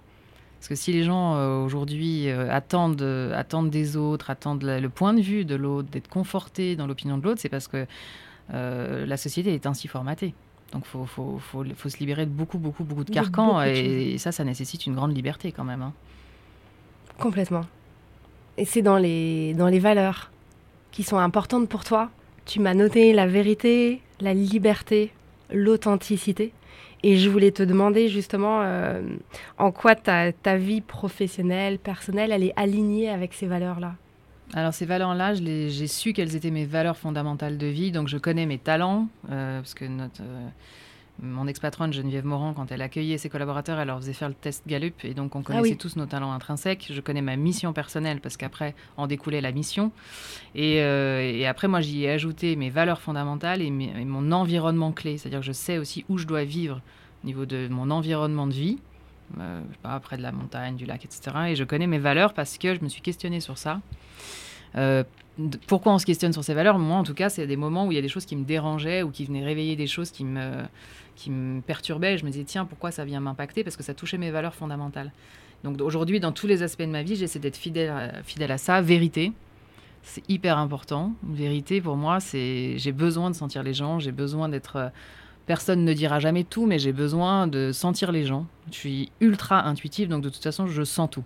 Speaker 2: Parce que si les gens euh, aujourd'hui euh, attendent, euh, attendent des autres, attendent le point de vue de l'autre, d'être confortés dans l'opinion de l'autre, c'est parce que la société est ainsi formatée. Donc il faut, faut, faut, faut se libérer de beaucoup, beaucoup, beaucoup de carcans.
Speaker 1: de
Speaker 2: et, ça, ça nécessite une grande liberté quand même. hein.
Speaker 1: Complètement. Et c'est dans les, dans les valeurs qui sont importantes pour toi. Tu m'as noté la vérité, la liberté, l'authenticité. Et je voulais te demander justement en quoi ta, ta vie professionnelle, personnelle, elle est alignée avec ces valeurs-là?
Speaker 2: Alors ces valeurs-là, j'ai su quelles étaient mes valeurs fondamentales de vie. Donc je connais mes talents, euh, parce que notre, euh, mon ex-patronne Geneviève Morand, quand elle accueillait ses collaborateurs, elle leur faisait faire le test Gallup. Et donc on ah connaissait tous nos talents intrinsèques. Je connais ma mission personnelle, parce qu'après en découlait la mission. Et, euh, après, moi, j'y ai ajouté mes valeurs fondamentales et, mon environnement clé. C'est-à-dire que je sais aussi où je dois vivre au niveau de mon environnement de vie. pas, près de la montagne, du lac, etc. Et je connais mes valeurs parce que je me suis questionnée sur ça. Euh, pourquoi on se questionne sur ces valeurs? Moi, en tout cas, c'est des moments où il y a des choses qui me dérangeaient ou qui venaient réveiller des choses qui me, qui me perturbaient. Je me disais, tiens, pourquoi ça vient m'impacter? Parce que ça touchait mes valeurs fondamentales. Donc aujourd'hui, dans tous les aspects de ma vie, j'essaie d'être fidèle, fidèle à ça. Vérité, c'est hyper important. Vérité, pour moi, c'est j'ai besoin de sentir les gens, j'ai besoin d'être... Euh, personne ne dira jamais tout, mais j'ai besoin de sentir les gens. Je suis ultra intuitive, donc de toute façon, je sens tout.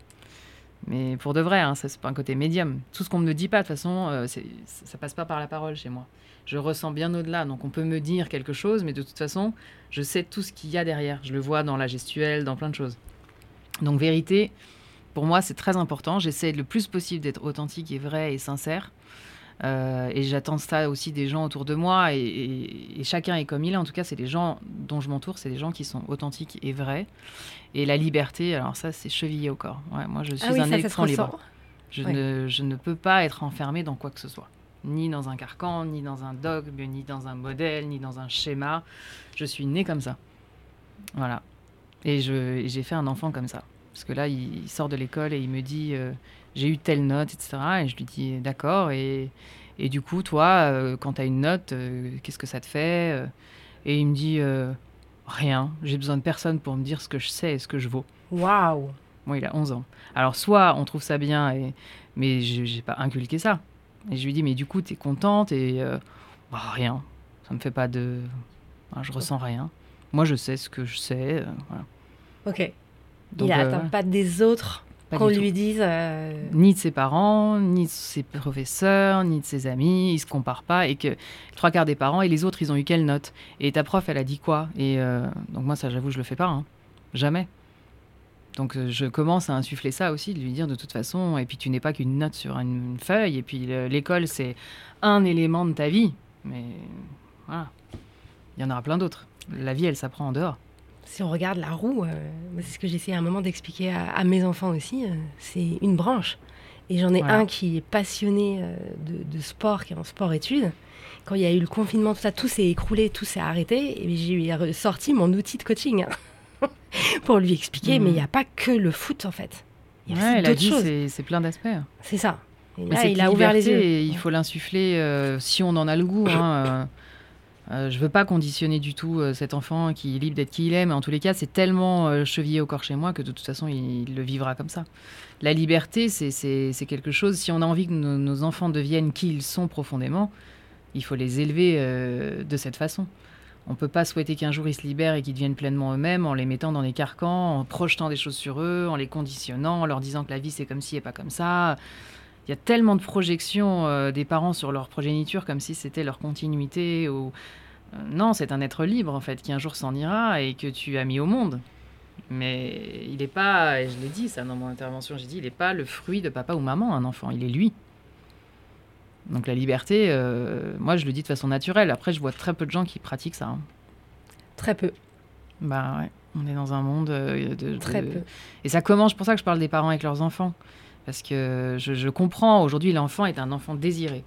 Speaker 2: Mais pour de vrai, hein, ça c'est pas un côté médium. Tout ce qu'on ne me dit pas, de toute façon, euh, ça passe pas par la parole chez moi. Je ressens bien au-delà. Donc on peut me dire quelque chose, mais de toute façon, je sais tout ce qu'il y a derrière. Je le vois dans la gestuelle, dans plein de choses. Donc vérité, pour moi, c'est très important. J'essaie le plus possible d'être authentique et vrai et sincère. Euh, et j'attends ça aussi des gens autour de moi. Et, chacun est comme il est. En tout cas, c'est les gens dont je m'entoure, c'est les gens qui sont authentiques et vrais. Et la liberté, alors ça, c'est chevillé au corps. moi, je ah suis un électron libre. Je, ne, je ne peux pas être enfermé dans quoi que ce soit. Ni dans un carcan, ni dans un dogme, ni dans un modèle, ni dans un schéma. Je suis né comme ça. Voilà. Et j'ai fait un enfant comme ça. Parce que là, il, sort de l'école et il me dit euh, j'ai eu telle note, etc. Et je lui dis d'accord. Et, et, du coup, toi, euh, quand tu as une note, euh, qu'est-ce que ça te fait Et il me dit rien. J'ai besoin de personne pour me dire ce que je sais et ce que je vaux.
Speaker 1: Waouh
Speaker 2: Moi, il a 11 ans. Alors, soit on trouve ça bien, et, mais je n'ai pas inculqué ça. Et je lui dis mais du coup, tu es contente Et bah, rien. Ça me fait pas de. je ressens rien. Moi, je sais ce que je sais. Voilà.
Speaker 1: Ok il n'attend euh, pas des autres qu'on lui dise. Euh,
Speaker 2: ni de ses parents, ni de ses professeurs, ni de ses amis. Il se compare pas et que trois quarts des parents et les autres, ils ont eu quelle note? Et ta prof, elle a dit quoi? Et euh, donc moi, ça, j'avoue, je le fais pas. Hein. Jamais. Donc je commence à insuffler ça aussi, de lui dire de toute façon, et puis tu n'es pas qu'une note sur une feuille, et puis l'école c'est un élément de ta vie, mais voilà, il y en aura plein d'autres. La vie elle s'apprend en dehors
Speaker 1: si on regarde la roue, euh, c'est ce que j'essaie à un moment d'expliquer à, mes enfants aussi, euh, c'est une branche. Et j'en ai un qui est passionné euh, de, sport, qui est en sport-études. Quand il y a eu le confinement, tout ça, tout s'est écroulé, tout s'est arrêté. Et j'ai sorti mon outil de coaching hein, <laughs> pour lui expliquer, mais il n'y a pas que le foot en fait.
Speaker 2: Il y a d'autres choses. C'est plein d'aspects.
Speaker 1: C'est ça.
Speaker 2: il a ouvert les yeux. Et il faut l'insuffler si on en a le goût. <laughs> Hein, euh, je veux pas conditionner du tout euh, cet enfant qui est libre d'être qui il est, mais en tous les cas, c'est tellement euh, chevillé au corps chez moi que de toute façon, il, le vivra comme ça. La liberté, c'est quelque chose, si on a envie que nos, enfants deviennent qui ils sont profondément, il faut les élever de cette façon. On peut pas souhaiter qu'un jour ils se libèrent et qu'ils deviennent pleinement eux-mêmes en les mettant dans des carcans, en projetant des choses sur eux, en les conditionnant, en leur disant que la vie c'est comme ci et pas comme ça. Il y a tellement de projections des parents sur leur progéniture comme si c'était leur continuité ou euh, non, c'est un être libre en fait qui un jour s'en ira et que tu as mis au monde. Mais il n'est pas, et je l'ai dit ça dans mon intervention, j'ai dit, il n'est pas le fruit de papa ou maman, un enfant, il est lui. Donc la liberté, euh, moi je le dis de façon naturelle. Après, je vois très peu de gens qui pratiquent ça. Hein.
Speaker 1: Très peu.
Speaker 2: Bah ouais, on est dans un monde euh, de,
Speaker 1: Très peu.
Speaker 2: Et ça commence, pour ça que je parle des parents avec leurs enfants. Parce que je, comprends, aujourd'hui l'enfant est un enfant désiré.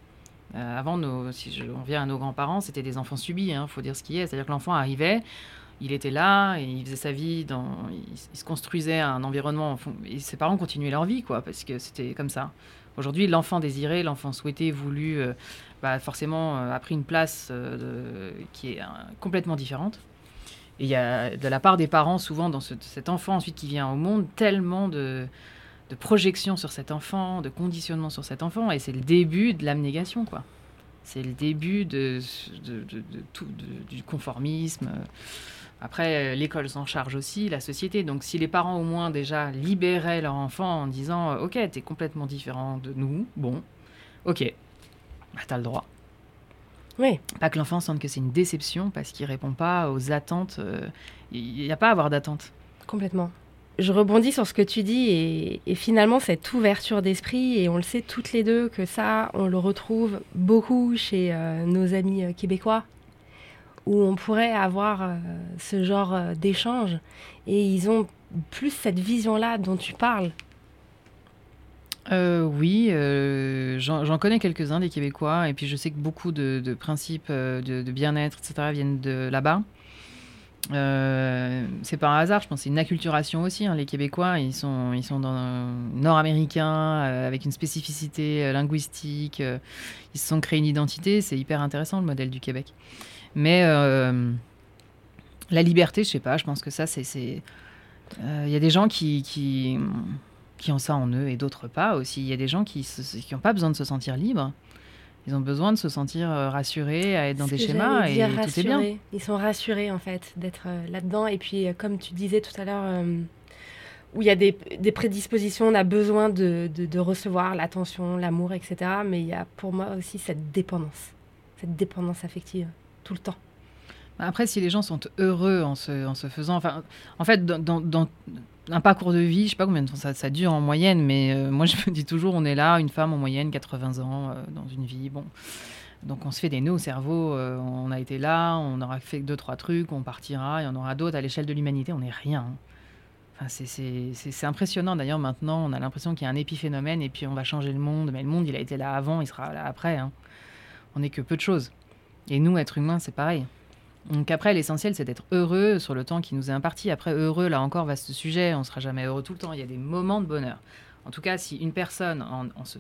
Speaker 2: Euh, avant, si je, on revient à nos grands-parents, c'était des enfants subis, il hein, faut dire ce qui est. C'est-à-dire que l'enfant arrivait, il était là, et il faisait sa vie, dans, il, se construisait un environnement, et ses parents continuaient leur vie, quoi, parce que c'était comme ça. Aujourd'hui, l'enfant désiré, l'enfant souhaité, voulu, euh, bah, forcément euh, a pris une place qui est complètement différente. Et il y a de la part des parents, souvent, dans cet enfant ensuite qui vient au monde, tellement de, de projection sur cet enfant, de conditionnement sur cet enfant, et c'est le début de l'abnégation, quoi. C'est le début de, tout, du conformisme. Après, l'école s'en charge aussi, la société. Donc, si les parents au moins déjà libéraient leur enfant en disant Ok, t'es complètement différent de nous, bon, ok, bah, t'as le droit.
Speaker 1: Oui.
Speaker 2: Pas que l'enfant sente que c'est une déception parce qu'il répond pas aux attentes. Il n'y a pas à avoir d'attente.
Speaker 1: Complètement. Je rebondis sur ce que tu dis et, finalement cette ouverture d'esprit, et on le sait toutes les deux que ça, on le retrouve beaucoup chez euh, nos amis euh, québécois, où on pourrait avoir euh, ce genre d'échange, et ils ont plus cette vision-là dont tu parles.
Speaker 2: Oui, j'en connais quelques-uns des Québécois, et puis je sais que beaucoup de, principes de bien-être, etc., viennent de là-bas. Euh, c'est par hasard, je pense, c'est une acculturation aussi. hein. Les Québécois, ils sont, ils sont dans un nord-américain euh, avec une spécificité euh, linguistique. ils se sont créés une identité. C'est hyper intéressant le modèle du Québec. Mais la liberté, je sais pas. Je pense que ça, c'est, il y a des gens qui, qui, qui ont ça en eux et d'autres pas aussi. Il y a des gens qui n'ont pas besoin de se sentir libres. Ils ont besoin de se sentir euh, rassurés, à être dans des schémas et tout est bien.
Speaker 1: Ils sont rassurés en fait d'être euh, là-dedans. Et puis, euh, comme tu disais tout à l'heure, où il y a des, des prédispositions, on a besoin de, de- de recevoir l'attention, l'amour, etc. Mais il y a pour moi aussi cette dépendance, cette dépendance affective, tout le temps.
Speaker 2: Après, si les gens sont heureux en se, faisant. Enfin, en fait, dans, un parcours de vie, je sais pas combien de temps ça, dure en moyenne, mais euh, moi, <laughs> je me dis toujours, on est là, une femme en moyenne, 80 ans, euh, dans une vie. Bon. Donc, on se fait des nœuds au cerveau. euh, on a été là, on aura fait deux, trois trucs, on partira, il y en aura d'autres. À l'échelle de l'humanité, on n'est rien. Enfin, c'est impressionnant. D'ailleurs, maintenant, on a l'impression qu'il y a un épiphénomène et puis on va changer le monde. Mais le monde, il a été là avant, il sera là après. hein. On n'est que peu de choses. Et nous, êtres humains, c'est pareil. Donc après, l'essentiel, c'est d'être heureux sur le temps qui nous est imparti. Après, heureux, là encore, vaste sujet, on ne sera jamais heureux tout le temps. Il y a des moments de bonheur. En tout cas, si une personne, en, se,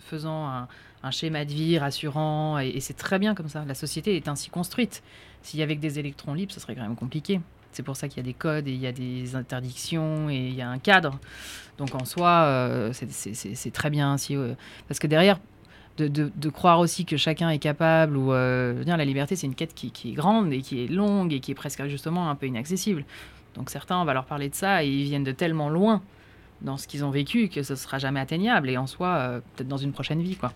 Speaker 2: faisant un, schéma de vie rassurant, et, c'est très bien comme ça, la société est ainsi construite. S'il y avait que des électrons libres, ce serait quand même compliqué. C'est pour ça qu'il y a des codes et il y a des interdictions et il y a un cadre. Donc en soi, euh, c'est- très bien euh, parce que derrière, de, de- de croire aussi que chacun est capable, ou euh, dire, la liberté, c'est une quête qui, qui est grande et qui est longue et qui est presque justement un peu inaccessible. Donc certains, on va leur parler de ça et ils viennent de tellement loin dans ce qu'ils ont vécu que ce sera jamais atteignable. Et en soi, euh, peut-être dans une prochaine vie, quoi.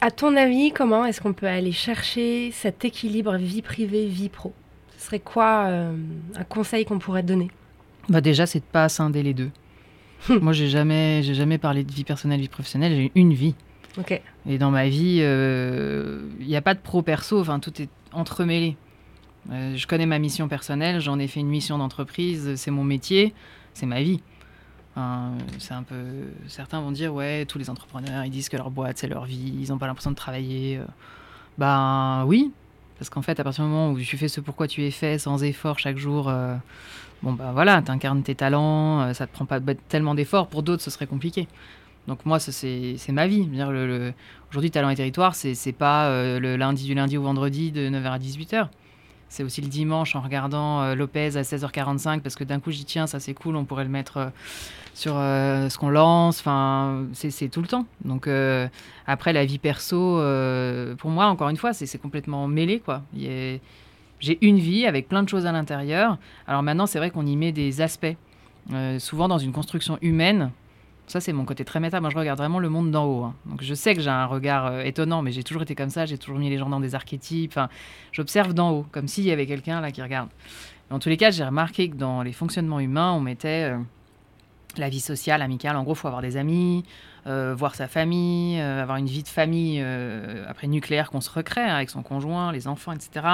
Speaker 1: À ton avis, comment est-ce qu'on peut aller chercher cet équilibre vie privée, vie pro? Ce serait quoi euh, un conseil qu'on pourrait te donner?
Speaker 2: Bah déjà, c'est de pas scinder les deux. <laughs> Moi, j'ai jamais, j'ai jamais parlé de vie personnelle, vie professionnelle. J'ai une vie. Et dans ma vie, il n'y a pas de pro-perso, enfin, tout est entremêlé. Euh, je connais ma mission personnelle, j'en ai fait une mission d'entreprise, c'est mon métier, c'est ma vie. C'est un peu. Certains vont dire, ouais, tous les entrepreneurs, ils disent que leur boîte, c'est leur vie, ils n'ont pas l'impression de travailler. Euh, Ben oui, parce qu'en fait, à partir du moment où tu fais ce pourquoi tu es fait, sans effort chaque jour, euh, bon, bah voilà, tu incarnes tes talents, euh, ça te prend pas tellement d'efforts. Pour d'autres, ce serait compliqué. Donc moi, c'est ma vie. Aujourd'hui, Talent et Territoire, c'est pas euh, le lundi du lundi au vendredi de 9h à 18h. C'est aussi le dimanche en regardant euh, Lopez à 16h45 parce que d'un coup, j'y tiens, ça c'est cool, on pourrait le mettre euh, sur ce qu'on lance. Enfin, c'est tout le temps. Donc après, la vie perso, pour moi, encore une fois, c'est complètement mêlé. J'ai une vie avec plein de choses à l'intérieur. Alors maintenant, c'est vrai qu'on y met des aspects. Souvent dans une construction humaine, ça, c'est mon côté très méta. Moi, je regarde vraiment le monde d'en haut. hein. Donc, je sais que j'ai un regard euh, étonnant, mais j'ai toujours été comme ça. J'ai toujours mis les gens dans des archétypes. Enfin, j'observe d'en haut, comme s'il y avait quelqu'un là qui regarde. Dans tous les cas, j'ai remarqué que dans les fonctionnements humains, on mettait euh, la vie sociale, amicale. En gros, faut avoir des amis, euh, voir sa famille, avoir une vie de famille après nucléaire qu'on se recrée hein, avec son conjoint, les enfants, etc.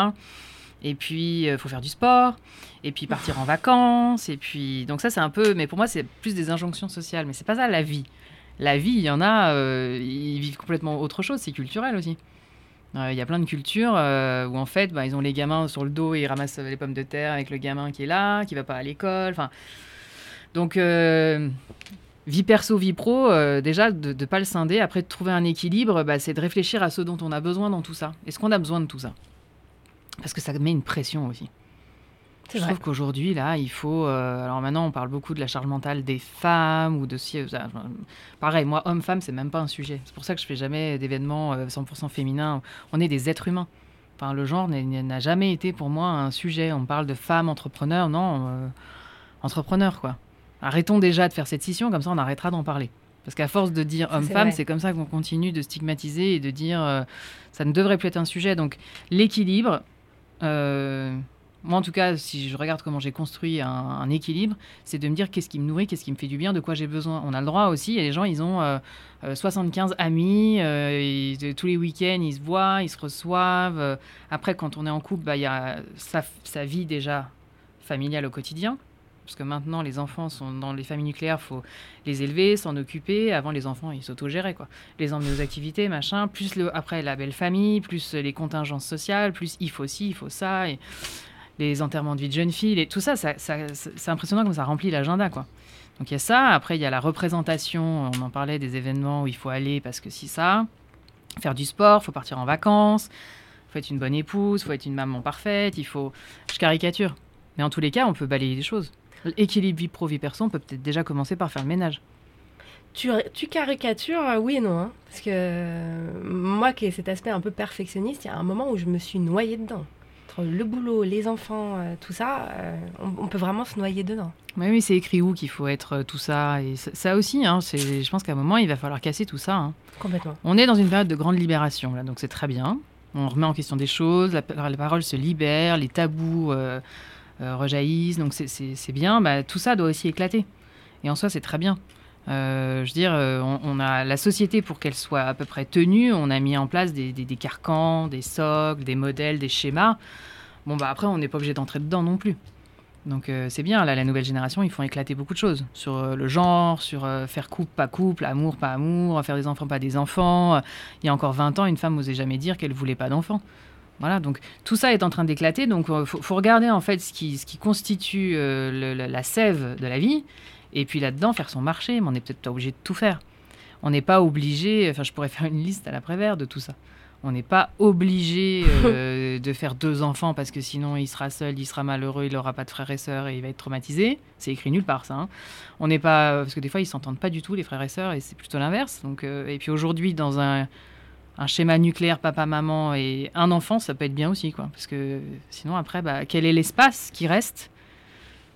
Speaker 2: Et puis, il faut faire du sport, et puis partir en vacances, et puis... Donc ça, c'est un peu... Mais pour moi, c'est plus des injonctions sociales, mais c'est pas ça la vie. La vie, il y en a, euh, ils vivent complètement autre chose, c'est culturel aussi. Euh, Il y a plein de cultures euh, où en fait, bah, ils ont les gamins sur le dos et ils ramassent les pommes de terre avec le gamin qui est là, qui va pas à l'école. Enfin, donc euh, vie perso, vie pro, euh, déjà de ne pas le scinder. Après, de trouver un équilibre, bah, c'est de réfléchir à ce dont on a besoin dans tout ça. Est-ce qu'on a besoin de tout ça? Parce que ça met une pression aussi. Je
Speaker 1: vrai.
Speaker 2: trouve qu'aujourd'hui, là, il faut. euh, alors maintenant, on parle beaucoup de la charge mentale des femmes ou de Pareil, moi, homme-femme, c'est même pas un sujet. C'est pour ça que je fais jamais d'événements euh, 100% féminins. On est des êtres humains. Enfin, le genre n'a jamais été pour moi un sujet. On parle de femmes entrepreneurs, non, euh, entrepreneurs, quoi. Arrêtons déjà de faire cette scission, comme ça on arrêtera d'en parler. Parce qu'à force de dire homme-femme, c'est comme ça qu'on continue de stigmatiser et de dire euh, ça ne devrait plus être un sujet. Donc l'équilibre, euh, moi en tout cas, si je regarde comment j'ai construit un, équilibre, c'est de me dire qu'est-ce qui me nourrit, qu'est-ce qui me fait du bien, de quoi j'ai besoin. On a le droit aussi, et les gens, ils ont 75 amis, tous les week-ends, ils se voient, ils se reçoivent. après, quand on est en couple, bah, il y a sa vie déjà familiale au quotidien parce que maintenant les enfants sont dans les familles nucléaires, faut les élever, s'en occuper. Avant les enfants ils s'autogéraient quoi, les emmener aux activités, machin. Plus le après la belle famille, plus les contingences sociales, plus il faut ci, il faut ça et les enterrements de vie de jeunes filles, et tout ça, ça, c'est impressionnant comme ça remplit l'agenda quoi. Donc il y a ça. Après il y a la représentation. On en parlait des événements où il faut aller parce que si ça, faire du sport, faut partir en vacances, faut être une bonne épouse, faut être une maman parfaite. Il faut, je caricature. Mais en tous les cas, on peut balayer les choses. L'équilibre vie pro, vie perso, on peut peut-être déjà commencer par faire le ménage.
Speaker 1: Tu, tu caricatures, euh, oui et non. Hein. parce que euh, moi qui ai cet aspect un peu perfectionniste, il y a un moment où je me suis noyée dedans. Entre le boulot, les enfants, euh, tout ça, on, peut vraiment se noyer dedans.
Speaker 2: Oui, oui, c'est écrit où qu'il faut être tout ça. Et ça, aussi, hein, je pense qu'à un moment, il va falloir casser tout ça. Hein.
Speaker 1: Complètement.
Speaker 2: On est dans une période de grande libération, là, donc c'est très bien. On remet en question des choses, la, la parole se libère, les tabous rejaillissent. Donc c'est bien. Bah, tout ça doit aussi éclater. Et en soi, c'est très bien. Euh, je veux dire, euh, on, a la société pour qu'elle soit à peu près tenue. On a mis en place des, des, carcans, des socles, des modèles, des schémas. Bon, bah après, on n'est pas obligé d'entrer dedans non plus. Donc c'est bien, là, la nouvelle génération, ils font éclater beaucoup de choses. Sur le genre, sur faire couple, pas couple, amour, pas amour, faire des enfants, pas des enfants. Il y a encore 20 ans, une femme n'osait jamais dire qu'elle voulait pas d'enfants. Voilà, donc tout ça est en train d'éclater. Donc il euh, faut, regarder en fait ce qui, ce qui constitue euh, la sève de la vie, et puis là-dedans faire son marché. Mais on n'est peut-être pas obligé de tout faire. On n'est pas obligé. Enfin, je pourrais faire une liste à l'après-vert de tout ça. On n'est pas obligé euh, <laughs> de faire deux enfants parce que sinon il sera seul, il sera malheureux, il n'aura pas de frères et sœurs et il va être traumatisé. C'est écrit nulle part ça. Hein. On n'est pas parce que des fois ils s'entendent pas du tout les frères et sœurs et c'est plutôt l'inverse. Donc et puis aujourd'hui dans un un schéma nucléaire papa-maman et un enfant, ça peut être bien aussi, quoi. Parce que sinon, après, bah, quel est l'espace qui reste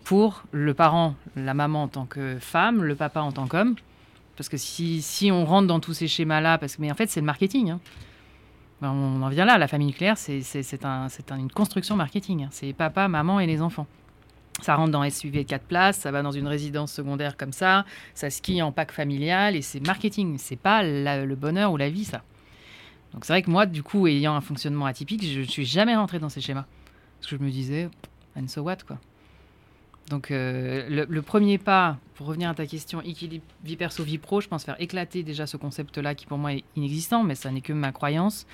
Speaker 2: pour le parent, la maman en tant que femme, le papa en tant qu'homme? Parce que si, si, on rentre dans tous ces schémas-là, parce que, mais en fait, c'est le marketing. Hein. Ben, on en vient là, la famille nucléaire, c'est un, un, une construction marketing. Hein. C'est papa, maman et les enfants. Ça rentre dans SUV 4 places, ça va dans une résidence secondaire comme ça, ça skie en pack familial et c'est marketing. C'est pas le bonheur ou la vie, ça. Donc c'est vrai que moi, du coup, ayant un fonctionnement atypique, je ne suis jamais rentrée dans ces schémas. Parce que je me disais, and so what, quoi. Donc euh, le, premier pas, pour revenir à ta question, équilibre vie perso, vie pro, je pense faire éclater déjà ce concept-là qui pour moi est inexistant, mais ça n'est que ma croyance.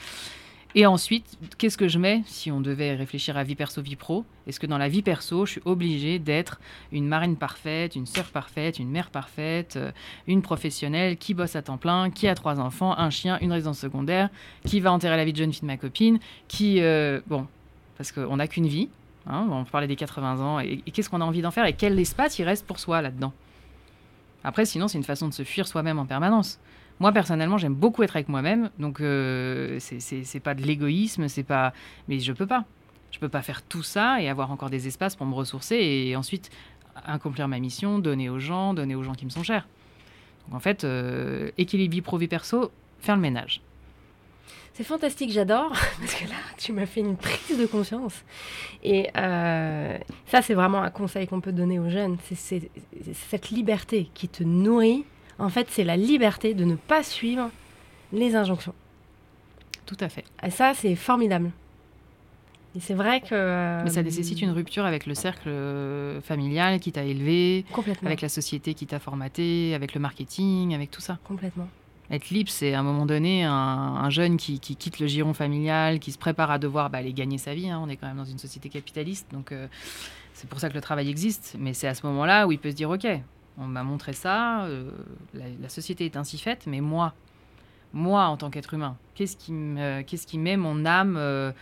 Speaker 2: Et ensuite, qu'est-ce que je mets si on devait réfléchir à vie perso, vie pro? Est-ce que dans la vie perso, je suis obligée d'être une marraine parfaite, une sœur parfaite, une mère parfaite, euh, une professionnelle qui bosse à temps plein, qui a trois enfants, un chien, une résidence secondaire, qui va enterrer la vie de jeune fille de ma copine, qui... Euh, bon, parce qu'on n'a qu'une vie, hein, on parlait des 80 ans, et, qu'est-ce qu'on a envie d'en faire et quel espace il reste pour soi là-dedans? Après, sinon, c'est une façon de se fuir soi-même en permanence. Moi, personnellement, j'aime beaucoup être avec moi-même, donc euh, c'est pas de l'égoïsme, c'est pas. Mais je peux pas. Je peux pas faire tout ça et avoir encore des espaces pour me ressourcer et ensuite accomplir ma mission, donner aux gens, donner aux gens qui me sont chers. Donc en fait, euh, équilibre vie pro-vie perso, faire le ménage.
Speaker 1: C'est fantastique, j'adore, <laughs> parce que là, tu m'as fait une prise de conscience. Et euh, ça, c'est vraiment un conseil qu'on peut donner aux jeunes. C'est cette liberté qui te nourrit en fait, c'est la liberté de ne pas suivre les injonctions.
Speaker 2: Tout à fait.
Speaker 1: Et ça, c'est formidable. Et c'est vrai que.
Speaker 2: Mais ça nécessite une rupture avec le cercle euh, familial qui t'a élevé, avec la société qui t'a formaté, avec le marketing, avec tout ça.
Speaker 1: Complètement.
Speaker 2: Être libre, c'est à un moment donné un, jeune qui, quitte le giron familial, qui se prépare à devoir bah, aller gagner sa vie. Hein. On est quand même dans une société capitaliste, donc euh, c'est pour ça que le travail existe. Mais c'est à ce moment-là où il peut se dire ok, on m'a montré ça, euh, la, société est ainsi faite, mais moi, moi en tant qu'être humain, qu'est-ce qui, qu'est-ce qui met mon âme euh,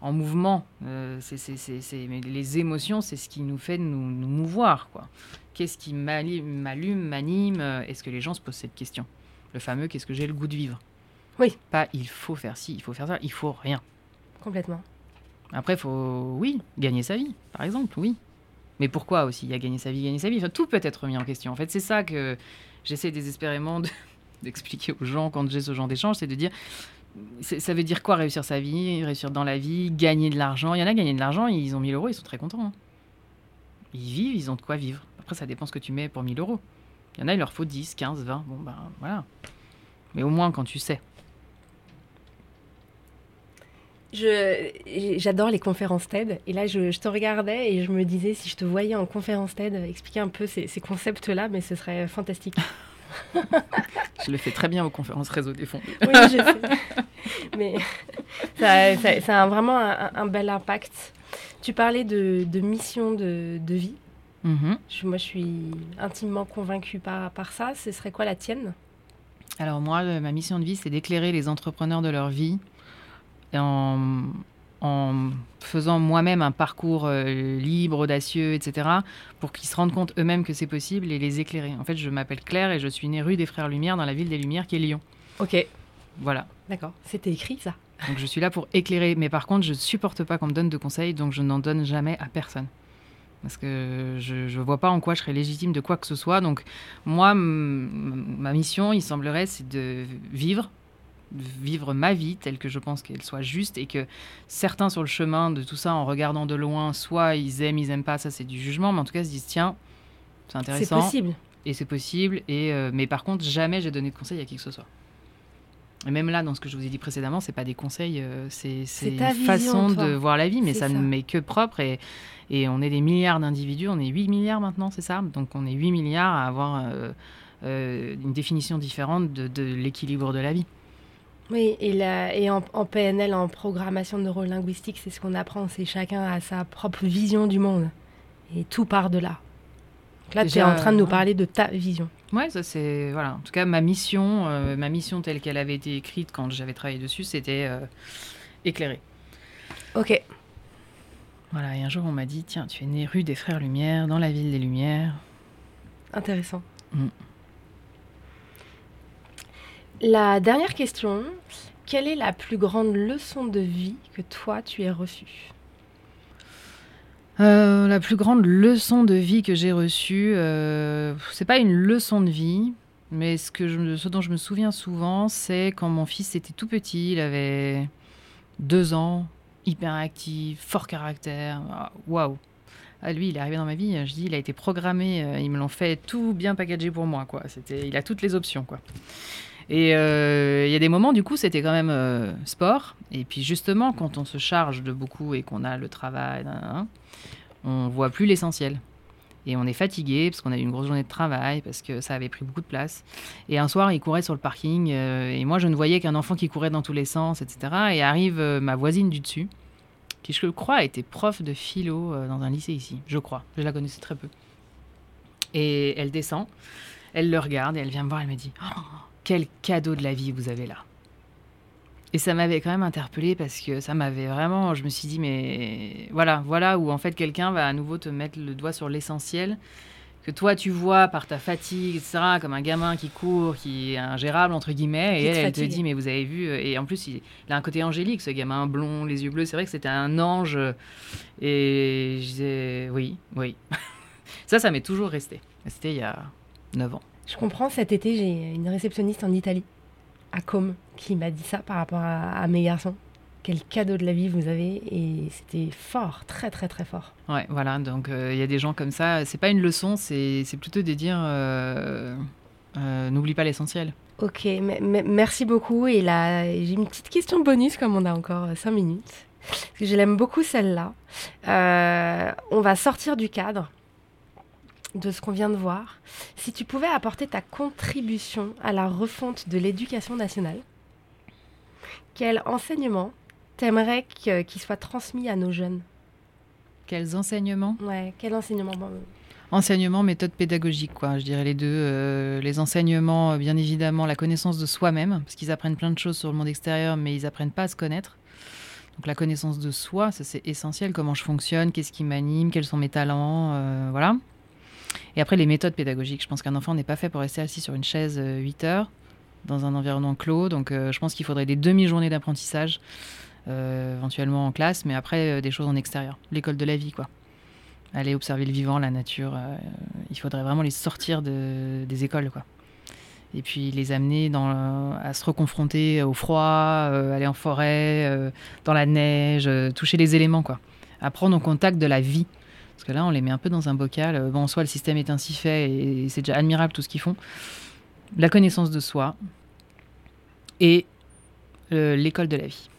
Speaker 2: en mouvement euh, c'est, Les émotions, c'est ce qui nous fait nous, mouvoir. Quoi. Qu'est-ce qui m'allume, m'anime Est-ce que les gens se posent cette question? Le fameux qu'est-ce que j'ai le goût de vivre?
Speaker 1: Oui.
Speaker 2: Pas il faut faire ci, il faut faire ça, il faut rien.
Speaker 1: Complètement.
Speaker 2: Après, il faut, oui, gagner sa vie, par exemple, oui. Mais pourquoi aussi? Il a gagner sa vie, gagner sa vie. tout peut être mis en question. En fait, c'est ça que j'essaie désespérément <laughs> d'expliquer aux gens quand j'ai ce genre d'échange, c'est de dire ça veut dire quoi réussir sa vie, réussir dans la vie, gagner de l'argent? Il y en a gagné de l'argent, ils ont 1000 euros, ils sont très contents. Hein. Ils vivent, ils ont de quoi vivre. Après, ça dépend ce que tu mets pour 1000 euros. Il y en a, il leur faut 10, 15, 20. Bon, ben voilà. Mais au moins quand tu sais.
Speaker 1: J'adore les conférences TED. Et là, je, te regardais et je me disais, si je te voyais en conférence TED, expliquer un peu ces, concepts-là, mais ce serait fantastique. <laughs>
Speaker 2: je le fais très bien aux conférences réseau des fonds.
Speaker 1: oui, je sais. Mais ça, a vraiment un, bel impact. Tu parlais de, mission de, vie. Mm-hmm. moi, je suis intimement convaincue par, par ça. Ce serait quoi la tienne?
Speaker 2: Alors moi, ma mission de vie, c'est d'éclairer les entrepreneurs de leur vie en, en faisant moi-même un parcours euh, libre, audacieux, etc., pour qu'ils se rendent compte eux-mêmes que c'est possible et les éclairer. En fait, je m'appelle Claire et je suis née rue des Frères Lumière dans la ville des Lumières qui est Lyon.
Speaker 1: Ok.
Speaker 2: Voilà.
Speaker 1: D'accord. C'était écrit ça.
Speaker 2: Donc je suis là pour éclairer. Mais par contre, je supporte pas qu'on me donne de conseils, donc je n'en donne jamais à personne. Parce que je ne vois pas en quoi je serais légitime de quoi que ce soit. Donc moi, ma mission, il semblerait, c'est de vivre vivre ma vie telle que je pense qu'elle soit juste et que certains sur le chemin de tout ça, en regardant de loin, soit ils aiment, ils aiment pas, ça c'est du jugement, mais en tout cas ils se disent tiens, c'est intéressant.
Speaker 1: C'est possible.
Speaker 2: Et c'est possible. Et euh, mais par contre, jamais j'ai donné de conseils à qui que ce soit. Et même là, dans ce que je vous ai dit précédemment, c'est pas des conseils, euh, c'est une façon de voir la vie, mais ça, ne m'est que propre. Et, et on est des milliards d'individus, on est 8 milliards maintenant, c'est ça? Donc on est 8 milliards à avoir euh, une définition différente de, de l'équilibre de la vie.
Speaker 1: Oui, et, et en, PNL, en programmation neurolinguistique, c'est ce qu'on apprend, c'est chacun a sa propre vision du monde. Et tout part de là. là, tu es en train de nous parler de ta vision.
Speaker 2: Oui, ça c'est... Voilà. En tout cas, ma mission, euh, ma mission telle qu'elle avait été écrite quand j'avais travaillé dessus, c'était euh, éclairer.
Speaker 1: Ok.
Speaker 2: Voilà, et un jour on m'a dit, tiens, tu es né rue des Frères Lumière, dans la ville des Lumières.
Speaker 1: Intéressant. Mm. La dernière question, quelle est la plus grande leçon de vie que toi tu aies reçue?
Speaker 2: Euh, la plus grande leçon de vie que j'ai reçue, euh, c'est pas une leçon de vie, mais ce, dont je me souviens souvent, c'est quand mon fils était tout petit, il avait deux ans, hyper actif, fort caractère, waouh. Ah, lui, il est arrivé dans ma vie, je dis, il a été programmé, euh, ils me l'ont fait tout bien packagé pour moi, il a toutes les options, quoi. Et euh, il y a des moments, du coup, c'était quand même euh, sport. Et puis justement, quand on se charge de beaucoup et qu'on a le travail, on voit plus l'essentiel. Et on est fatigué parce qu'on a eu une grosse journée de travail, parce que ça avait pris beaucoup de place. Et un soir, il courait sur le parking. Euh, et moi, je ne voyais qu'un enfant qui courait dans tous les sens, etc. Et arrive ma voisine du dessus, qui, je crois, était prof de philo dans un lycée ici. Je crois. Je la connaissais très peu. Et elle descend, elle le regarde et elle vient me voir. Elle me dit oh, quel cadeau de la vie vous avez là. Et ça m'avait quand même interpellée parce que ça m'avait vraiment. Je me suis dit, mais voilà, voilà où en fait quelqu'un va à nouveau te mettre le doigt sur l'essentiel que toi tu vois par ta fatigue, etc., comme un gamin qui court, qui est ingérable, entre guillemets, et elle, elle, te dit, mais vous avez vu, et en plus il, a un côté angélique, ce gamin blond, les yeux bleus, c'est vrai que c'était un ange, et je disais, oui, oui. <laughs> ça, ça m'est toujours resté. C'était il y a 9 ans.
Speaker 1: Je comprends, cet été, j'ai une réceptionniste en Italie, à Com, qui m'a dit ça par rapport à, mes garçons. Quel cadeau de la vie vous avez et c'était fort, très très très fort.
Speaker 2: Ouais, voilà, donc euh, il y a des gens comme ça. C'est pas une leçon, c'est plutôt de dire euh, euh, n'oublie pas l'essentiel.
Speaker 1: Ok, merci beaucoup. Et là, j'ai une petite question bonus comme on a encore 5 minutes. Parce que je l'aime beaucoup celle-là. on va sortir du cadre de ce qu'on vient de voir, si tu pouvais apporter ta contribution à la refonte de l'éducation nationale, quel enseignement t'aimerais qu'il soit transmis à nos jeunes?
Speaker 2: Quels enseignements?
Speaker 1: Ouais, quel enseignement
Speaker 2: Enseignement, méthode pédagogique, quoi. Je dirais les deux. Euh, les enseignements, bien évidemment, la connaissance de soi-même, parce qu'ils apprennent plein de choses sur le monde extérieur, mais ils apprennent pas à se connaître. Donc la connaissance de soi, ça c'est essentiel. Comment je fonctionne, qu'est-ce qui m'anime, quels sont mes talents, euh, voilà. Et après, les méthodes pédagogiques. Je pense qu'un enfant n'est pas fait pour rester assis sur une chaise 8 euh, heures dans un environnement clos. Donc, euh, je pense qu'il faudrait des demi-journées d'apprentissage, euh, éventuellement en classe, mais après, des choses en extérieur. L'école de la vie, quoi. Aller observer le vivant, la nature. il faudrait vraiment les sortir de, des écoles, quoi. et puis les amener à se reconfronter au froid, aller en forêt, dans la neige, toucher les éléments, quoi. À prendre en contact de la vie. Parce que là, on les met un peu dans un bocal. Bon, en soi, le système est ainsi fait et c'est déjà admirable tout ce qu'ils font. La connaissance de soi et l'école de la vie.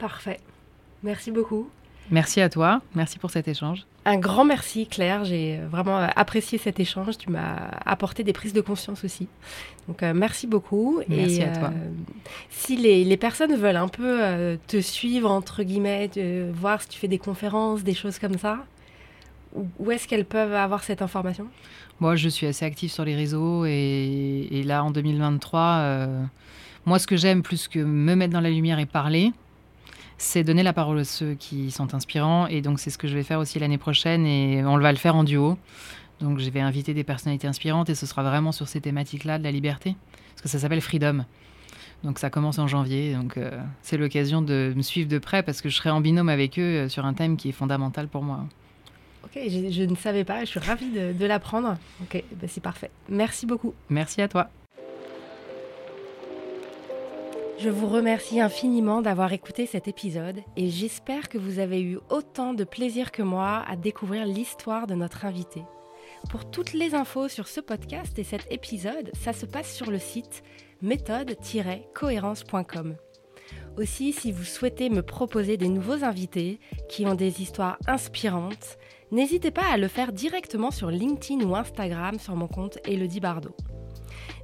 Speaker 1: Parfait. Merci beaucoup.
Speaker 2: Merci à toi. Merci pour cet échange.
Speaker 1: Un grand merci Claire, j'ai vraiment apprécié cet échange, tu m'as apporté des prises de conscience aussi. Donc euh, merci beaucoup.
Speaker 2: Merci à toi. Euh,
Speaker 1: si les, personnes veulent un peu euh, te suivre, entre guillemets, voir si tu fais des conférences, des choses comme ça, où, est-ce qu'elles peuvent avoir cette information?
Speaker 2: Moi je suis assez active sur les réseaux et, là en 2023, moi ce que j'aime plus que me mettre dans la lumière et parler, c'est donner la parole à ceux qui sont inspirants. Et donc, c'est ce que je vais faire aussi l'année prochaine. Et on va le faire en duo. Donc, je vais inviter des personnalités inspirantes et ce sera vraiment sur ces thématiques-là de la liberté. Parce que ça s'appelle Freedom. Donc, ça commence en janvier. Donc, euh, c'est l'occasion de me suivre de près parce que je serai en binôme avec eux euh, sur un thème qui est fondamental pour moi.
Speaker 1: Ok, je, ne savais pas. Je suis ravie de, l'apprendre. Ok, ben, c'est parfait. Merci beaucoup.
Speaker 2: Merci à toi.
Speaker 1: Je vous remercie infiniment d'avoir écouté cet épisode et j'espère que vous avez eu autant de plaisir que moi à découvrir l'histoire de notre invité. Pour toutes les infos sur ce podcast et cet épisode, ça se passe sur le site méthode-cohérence.com. Aussi, si vous souhaitez me proposer des nouveaux invités qui ont des histoires inspirantes, n'hésitez pas à le faire directement sur LinkedIn ou Instagram sur mon compte Elodie Bardot.